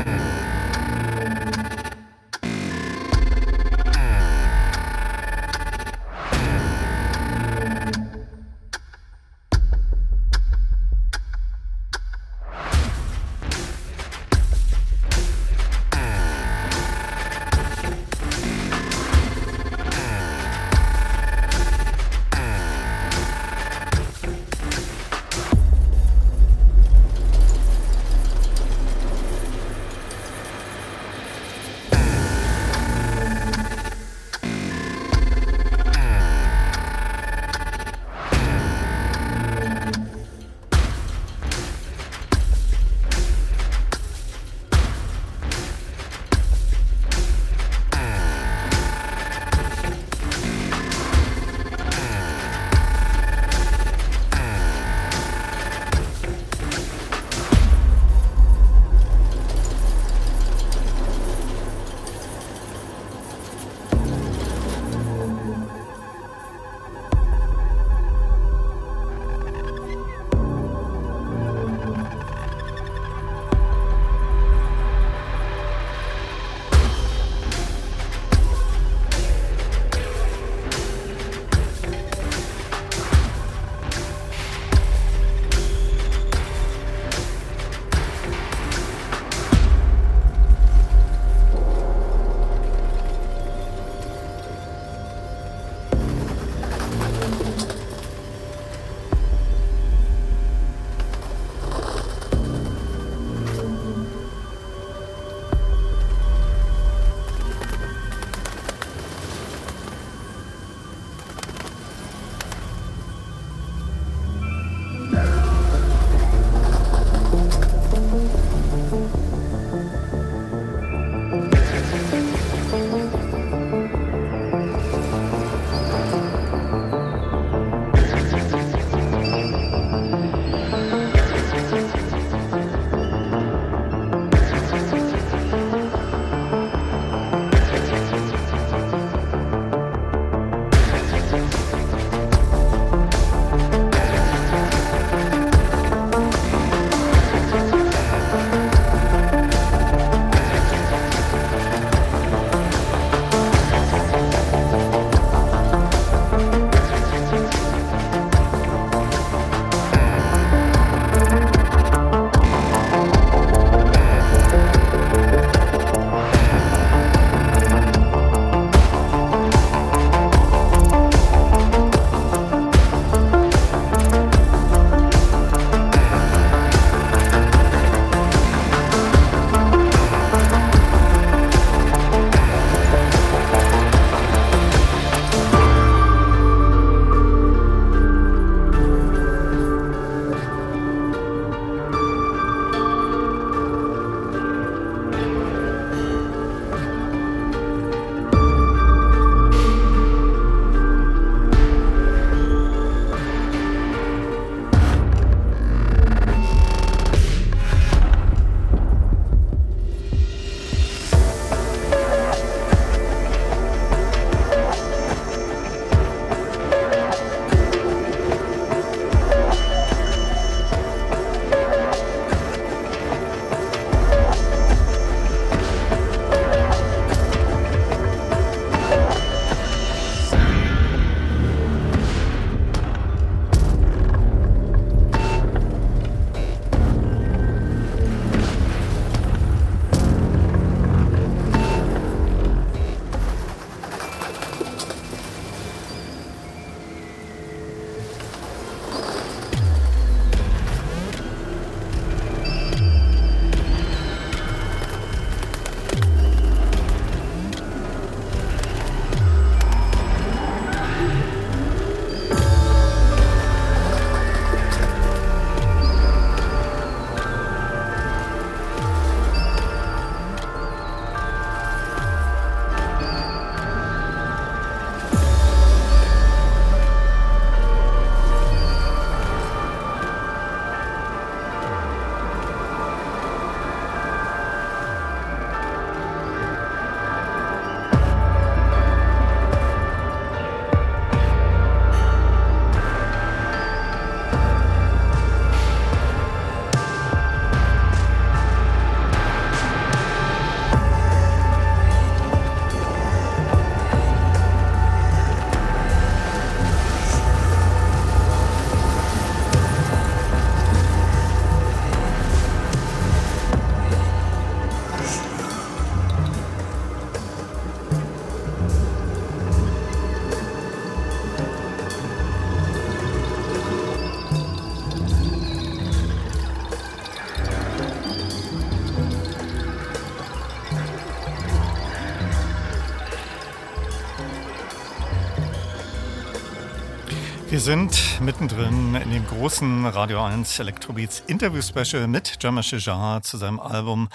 Wir sind mittendrin in dem großen Radio 1 Electrobeats Interview Special mit Jamal Shejar zu seinem Album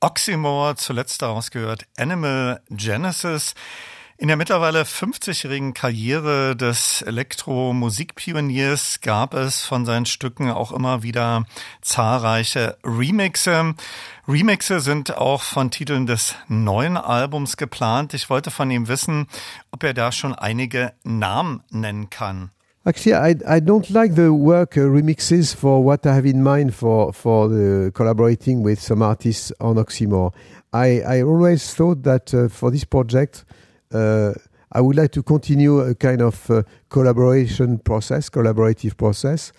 Oxymore, zuletzt daraus gehört Animal Genesis. In der mittlerweile 50-jährigen Karriere des Elektromusikpioniers gab es von seinen Stücken auch immer wieder zahlreiche Remixe. Remixe sind auch von Titeln des neuen Albums geplant. Ich wollte von ihm wissen, ob er da schon einige Namen nennen kann. Actually, I, I don't like the work uh, remixes for what I have in mind for for the collaborating with some artists on Oxymore. I, I always thought that uh, for this project, uh, I would like to continue a kind of uh, collaboration process, collaborative process,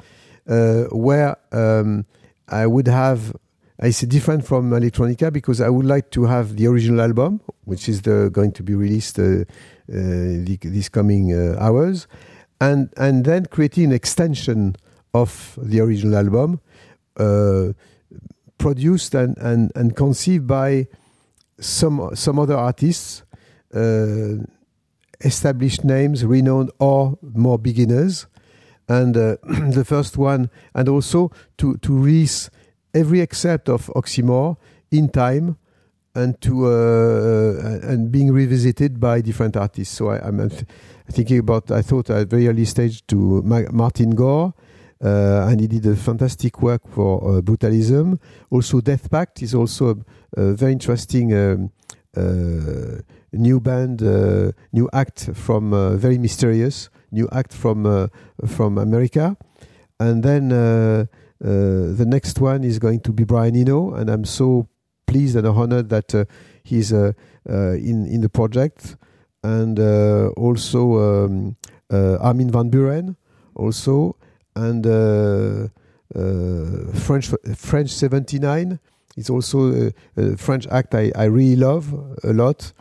uh, where um, I would have. It's different from electronica because I would like to have the original album, which is the, going to be released uh, the, this coming hours and and then creating an extension of the original album, uh, produced and, and and conceived by some some other artists, uh, established names, renowned or more beginners, and uh, the first one, and also to to release every except of Oxymore in time and to uh, and being revisited by different artists. So I, am thinking about. I thought at very early stage to Ma Martin Gore. Uh, and he did a fantastic work for uh, brutalism. Also, Death Pact is also a, a very interesting um, uh, new band, uh, new act from uh, very mysterious new act from from America. And then the next one is going to be Brian Eno, and I'm so pleased and honored that uh, he's uh, uh, in in the project, and also um, Armin van Buren, also, and French French seventy nine is also a, a, French act I, I really love a lot.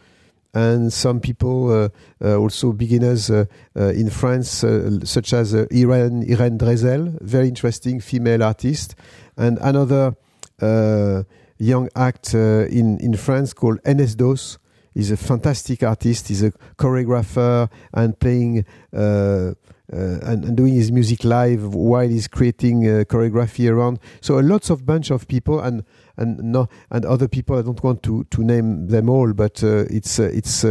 And some people, uh, uh, also beginners uh, in France, such as Irene, Irene Drezel, very interesting female artist. And another young act uh, in in France called Enes Dos. He's a fantastic artist. He's a choreographer and playing uh, uh, and, and, doing his music live while he's creating uh, choreography around. So a lots of bunch of people and and no and other people. I don't want to to name them all, but uh, it's uh, it's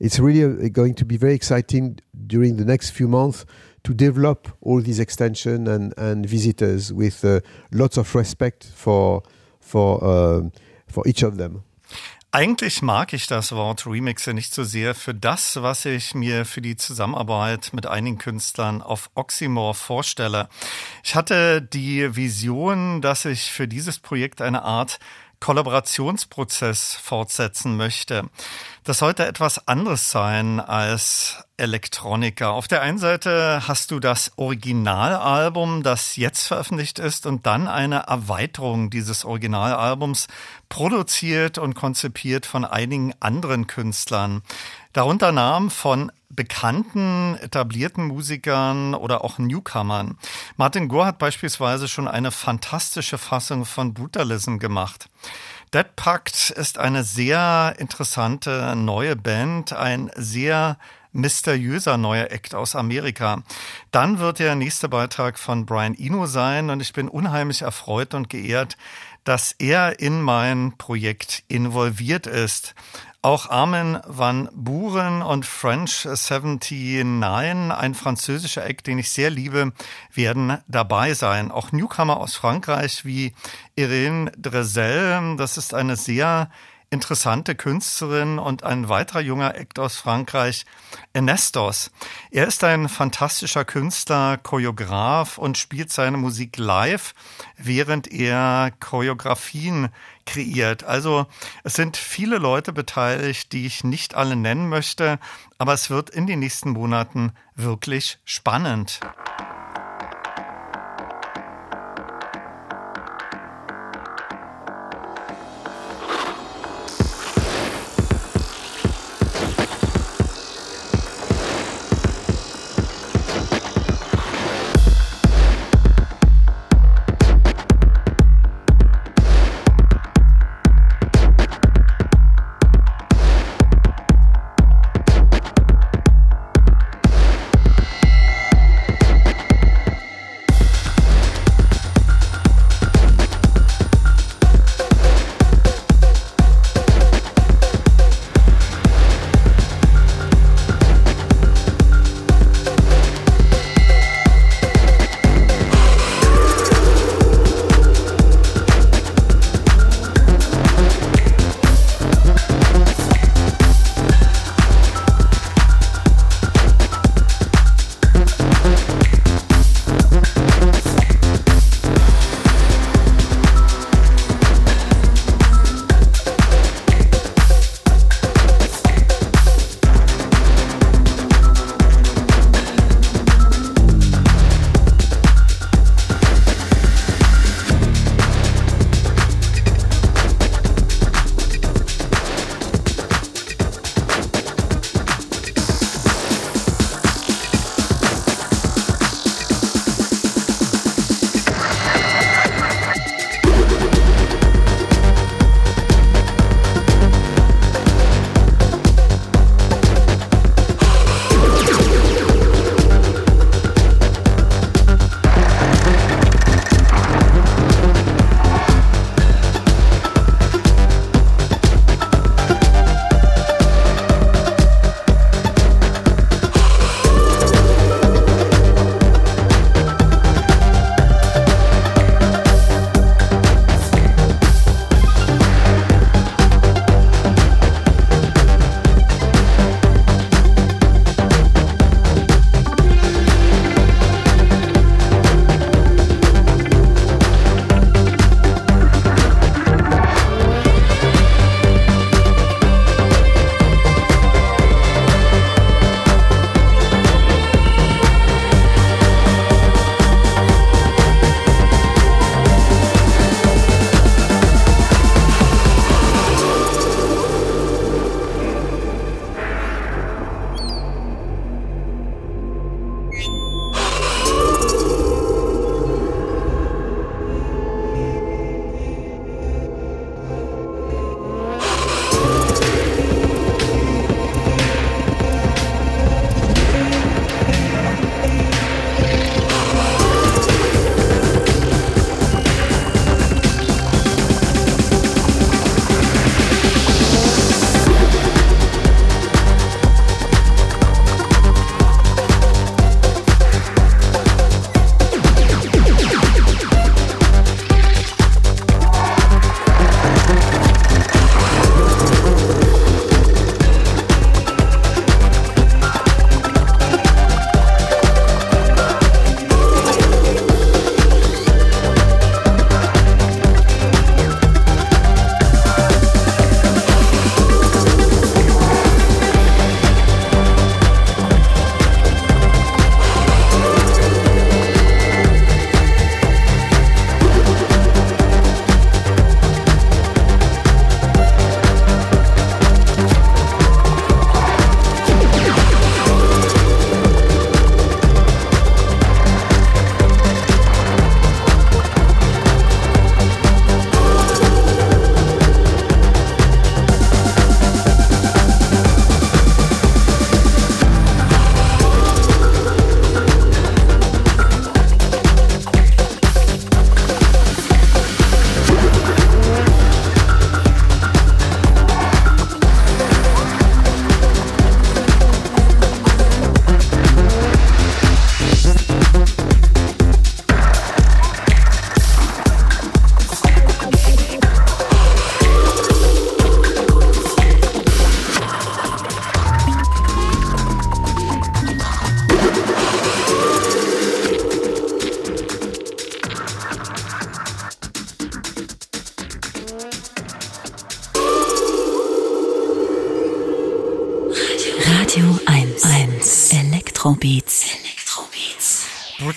it's really going to be very exciting during the next few months to develop all these extension and and visitors with lots of respect for for, uh, for each of them. Eigentlich mag ich das Wort Remixe nicht so sehr für das, was ich mir für die Zusammenarbeit mit einigen Künstlern auf Oxymore vorstelle. Ich hatte die Vision, dass ich für dieses Projekt eine Art Kollaborationsprozess fortsetzen möchte. Das sollte etwas anderes sein als Elektronika. Auf der einen Seite hast du das Originalalbum, das jetzt veröffentlicht ist, und dann eine Erweiterung dieses Originalalbums, produziert und konzipiert von einigen anderen Künstlern. Darunter Namen von bekannten, etablierten Musikern oder auch Newcomern. Martin Gore hat beispielsweise schon eine fantastische Fassung von Brutalism gemacht. Dead Pact ist eine sehr interessante neue Band, ein sehr mysteriöser neuer Act aus Amerika. Dann wird der nächste Beitrag von Brian Eno sein und ich bin unheimlich erfreut und geehrt, dass er in mein Projekt involviert ist. Auch Armin van Buren und French 79, ein französischer Eck, den ich sehr liebe, werden dabei sein. Auch Newcomer aus Frankreich wie Irene Drezel, das ist eine sehr interessante Künstlerin und ein weiterer junger Act aus Frankreich, Enestos. Er ist ein fantastischer Künstler, Choreograf und spielt seine Musik live, während er Choreografien kreiert. Also es sind viele Leute beteiligt, die ich nicht alle nennen möchte, aber es wird in den nächsten Monaten wirklich spannend.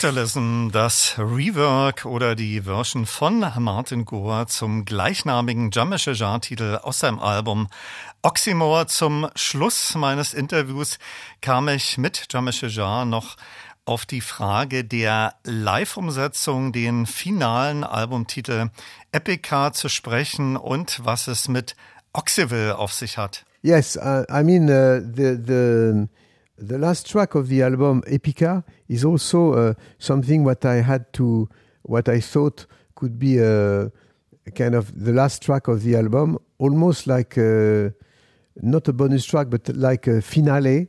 Brutalism, das Rework oder die Version von Martin Gore zum gleichnamigen Jamesh Jar-Titel aus seinem Album Oxymore. Zum Schluss meines Interviews kam ich mit Jamesh Jar noch auf die Frage der Live-Umsetzung, den finalen Albumtitel Epica zu sprechen und was es mit Oxyville auf sich hat. Yes, uh, I mean uh, the the the last track of the album Epica is also uh, something what I had to what I thought could be a, a kind of the last track of the album, almost like a, not a bonus track but like a finale.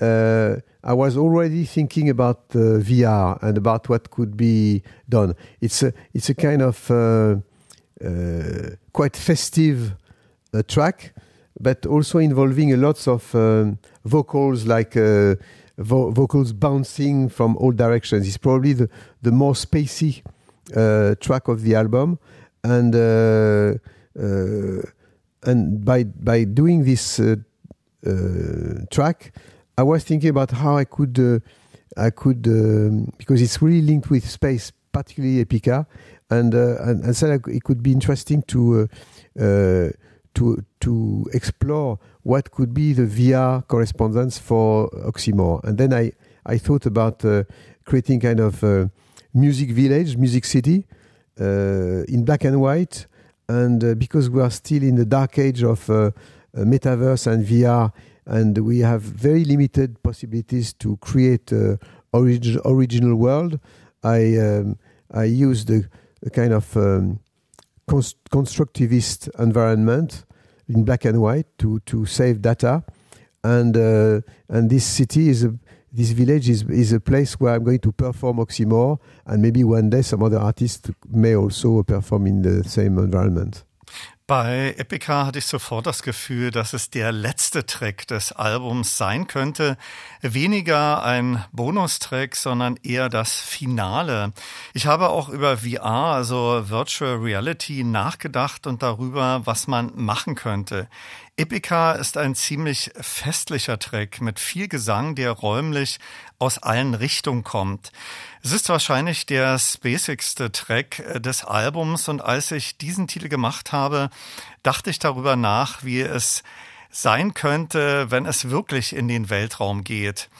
Uh, I was already thinking about uh, VR and about what could be done. It's a it's a kind of uh, uh quite festive uh, track, but also involving a lots of um, vocals like uh, vo vocals bouncing from all directions. It's probably the the more spacey track of the album, and and by by doing this track. I was thinking about how I could, uh, I could, um, because it's really linked with space, particularly Epica, and uh, and, and said it could be interesting to uh, uh, to to explore what could be the VR correspondence for Oxymore. And then I I thought about uh, creating kind of music village, music city, in black and white, and because we are still in the dark age of metaverse and VR and we have very limited possibilities to create orig original world. I um, I used a, a kind of um, const constructivist environment in black and white to to save data, and uh, and this city is a this village is is a place where I'm going to perform Oxymore, and maybe one day some other artists may also perform in the same environment. Bei Epica hatte ich sofort das Gefühl, dass es der letzte Track des Albums sein könnte. Weniger ein Bonustrack, sondern eher das Finale. Ich habe auch über VR, also Virtual Reality, nachgedacht und darüber, was man machen könnte. Epica ist ein ziemlich festlicher Track mit viel Gesang, der räumlich aus allen Richtungen kommt. Es ist wahrscheinlich der spacigste Track äh, des Albums und als ich diesen Titel gemacht habe, dachte ich darüber nach, wie es sein könnte, wenn es wirklich in den Weltraum geht.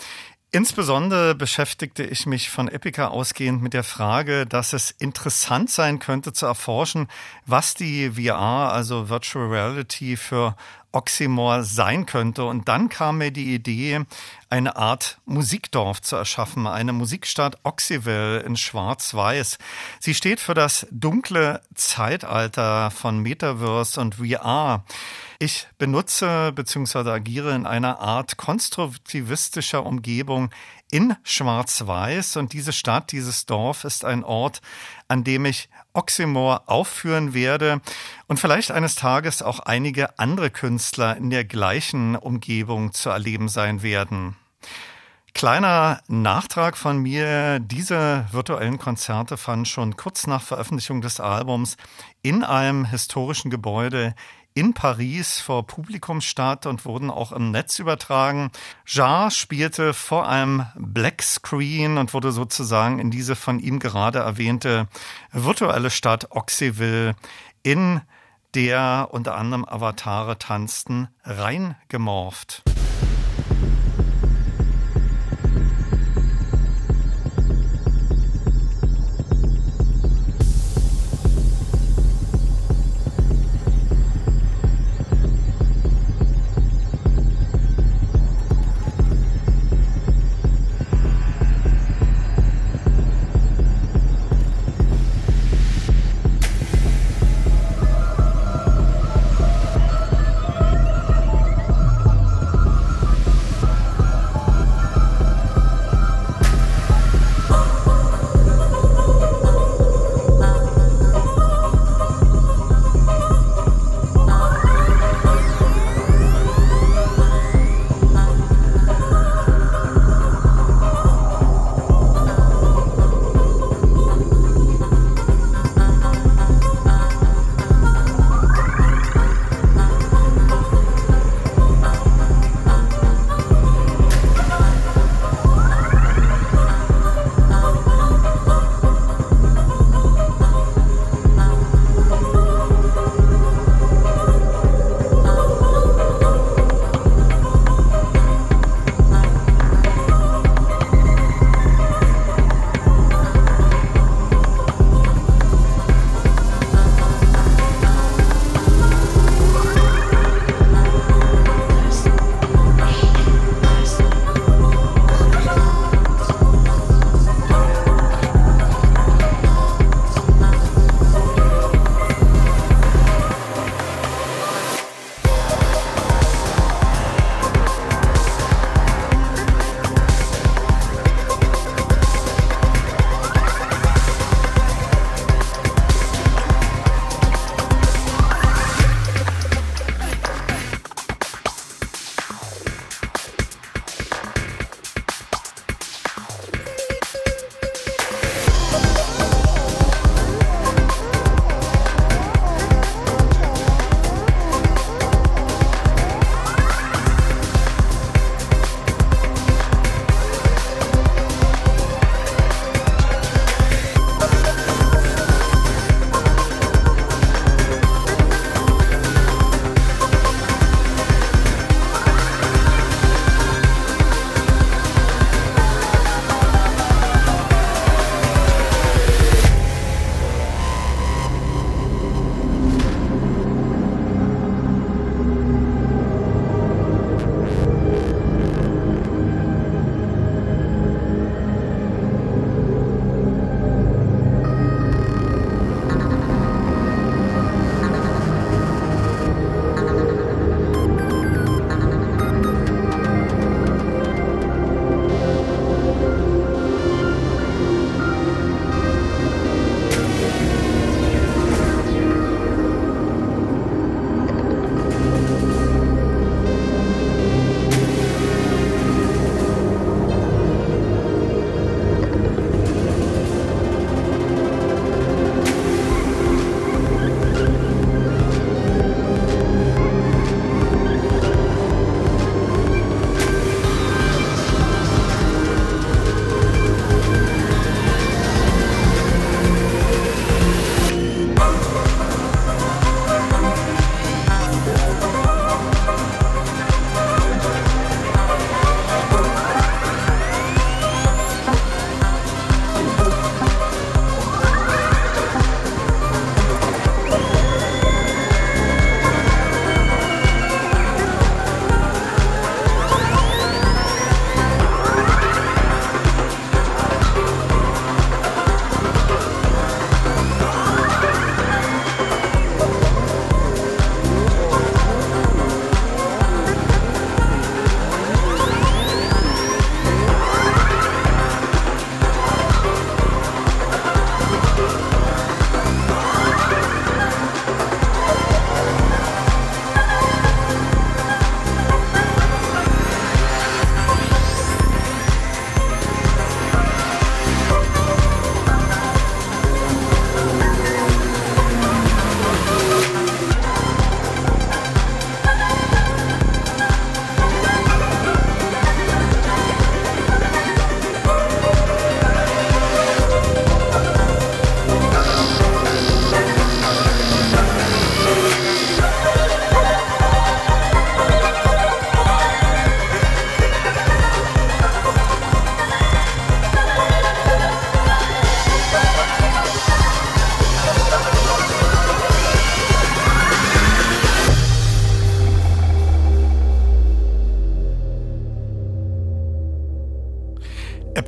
Insbesondere beschäftigte ich mich von Epica ausgehend mit der Frage, dass es interessant sein könnte zu erforschen, was die VR, also Virtual Reality, für Oxymore sein könnte. Und dann kam mir die Idee, eine Art Musikdorf zu erschaffen, eine Musikstadt Oxyville in Schwarz-Weiß. Sie steht für das dunkle Zeitalter von Metaverse und VR. Ich benutze bzw. agiere in einer Art konstruktivistischer Umgebung in Schwarz-Weiß und diese Stadt, dieses Dorf ist ein Ort, an dem ich Oxymore aufführen werde und vielleicht eines Tages auch einige andere Künstler in der gleichen Umgebung zu erleben sein werden. Kleiner Nachtrag von mir. Diese virtuellen Konzerte fanden schon kurz nach Veröffentlichung des Albums in einem historischen Gebäude in Paris vor Publikum statt und wurden auch im Netz übertragen. Jar spielte vor einem Black Screen und wurde sozusagen in diese von ihm gerade erwähnte virtuelle Stadt Oxyville in der unter anderem Avatare tanzten, reingemorpht.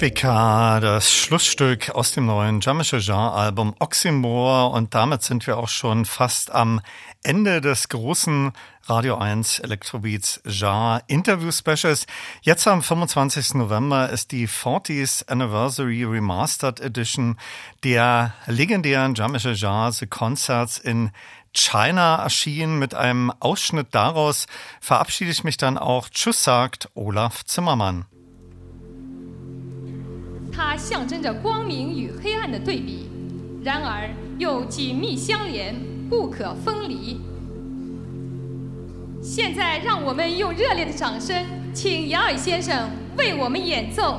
Epica, das Schlussstück aus dem neuen Jamische Jean-Album Oxymore und damit sind wir auch schon fast am Ende des großen Radio 1 Electrobeats Jean Interview Specials. Jetzt am 25. November ist die 40th Anniversary Remastered Edition der legendären Jamische Jean The Concerts in China erschienen. Mit einem Ausschnitt daraus verabschiede ich mich dann auch. Tschüss sagt Olaf Zimmermann. 它象征着光明与黑暗的对比，然而又紧密相连，不可分离。现在，让我们用热烈的掌声，请杨尔先生为我们演奏。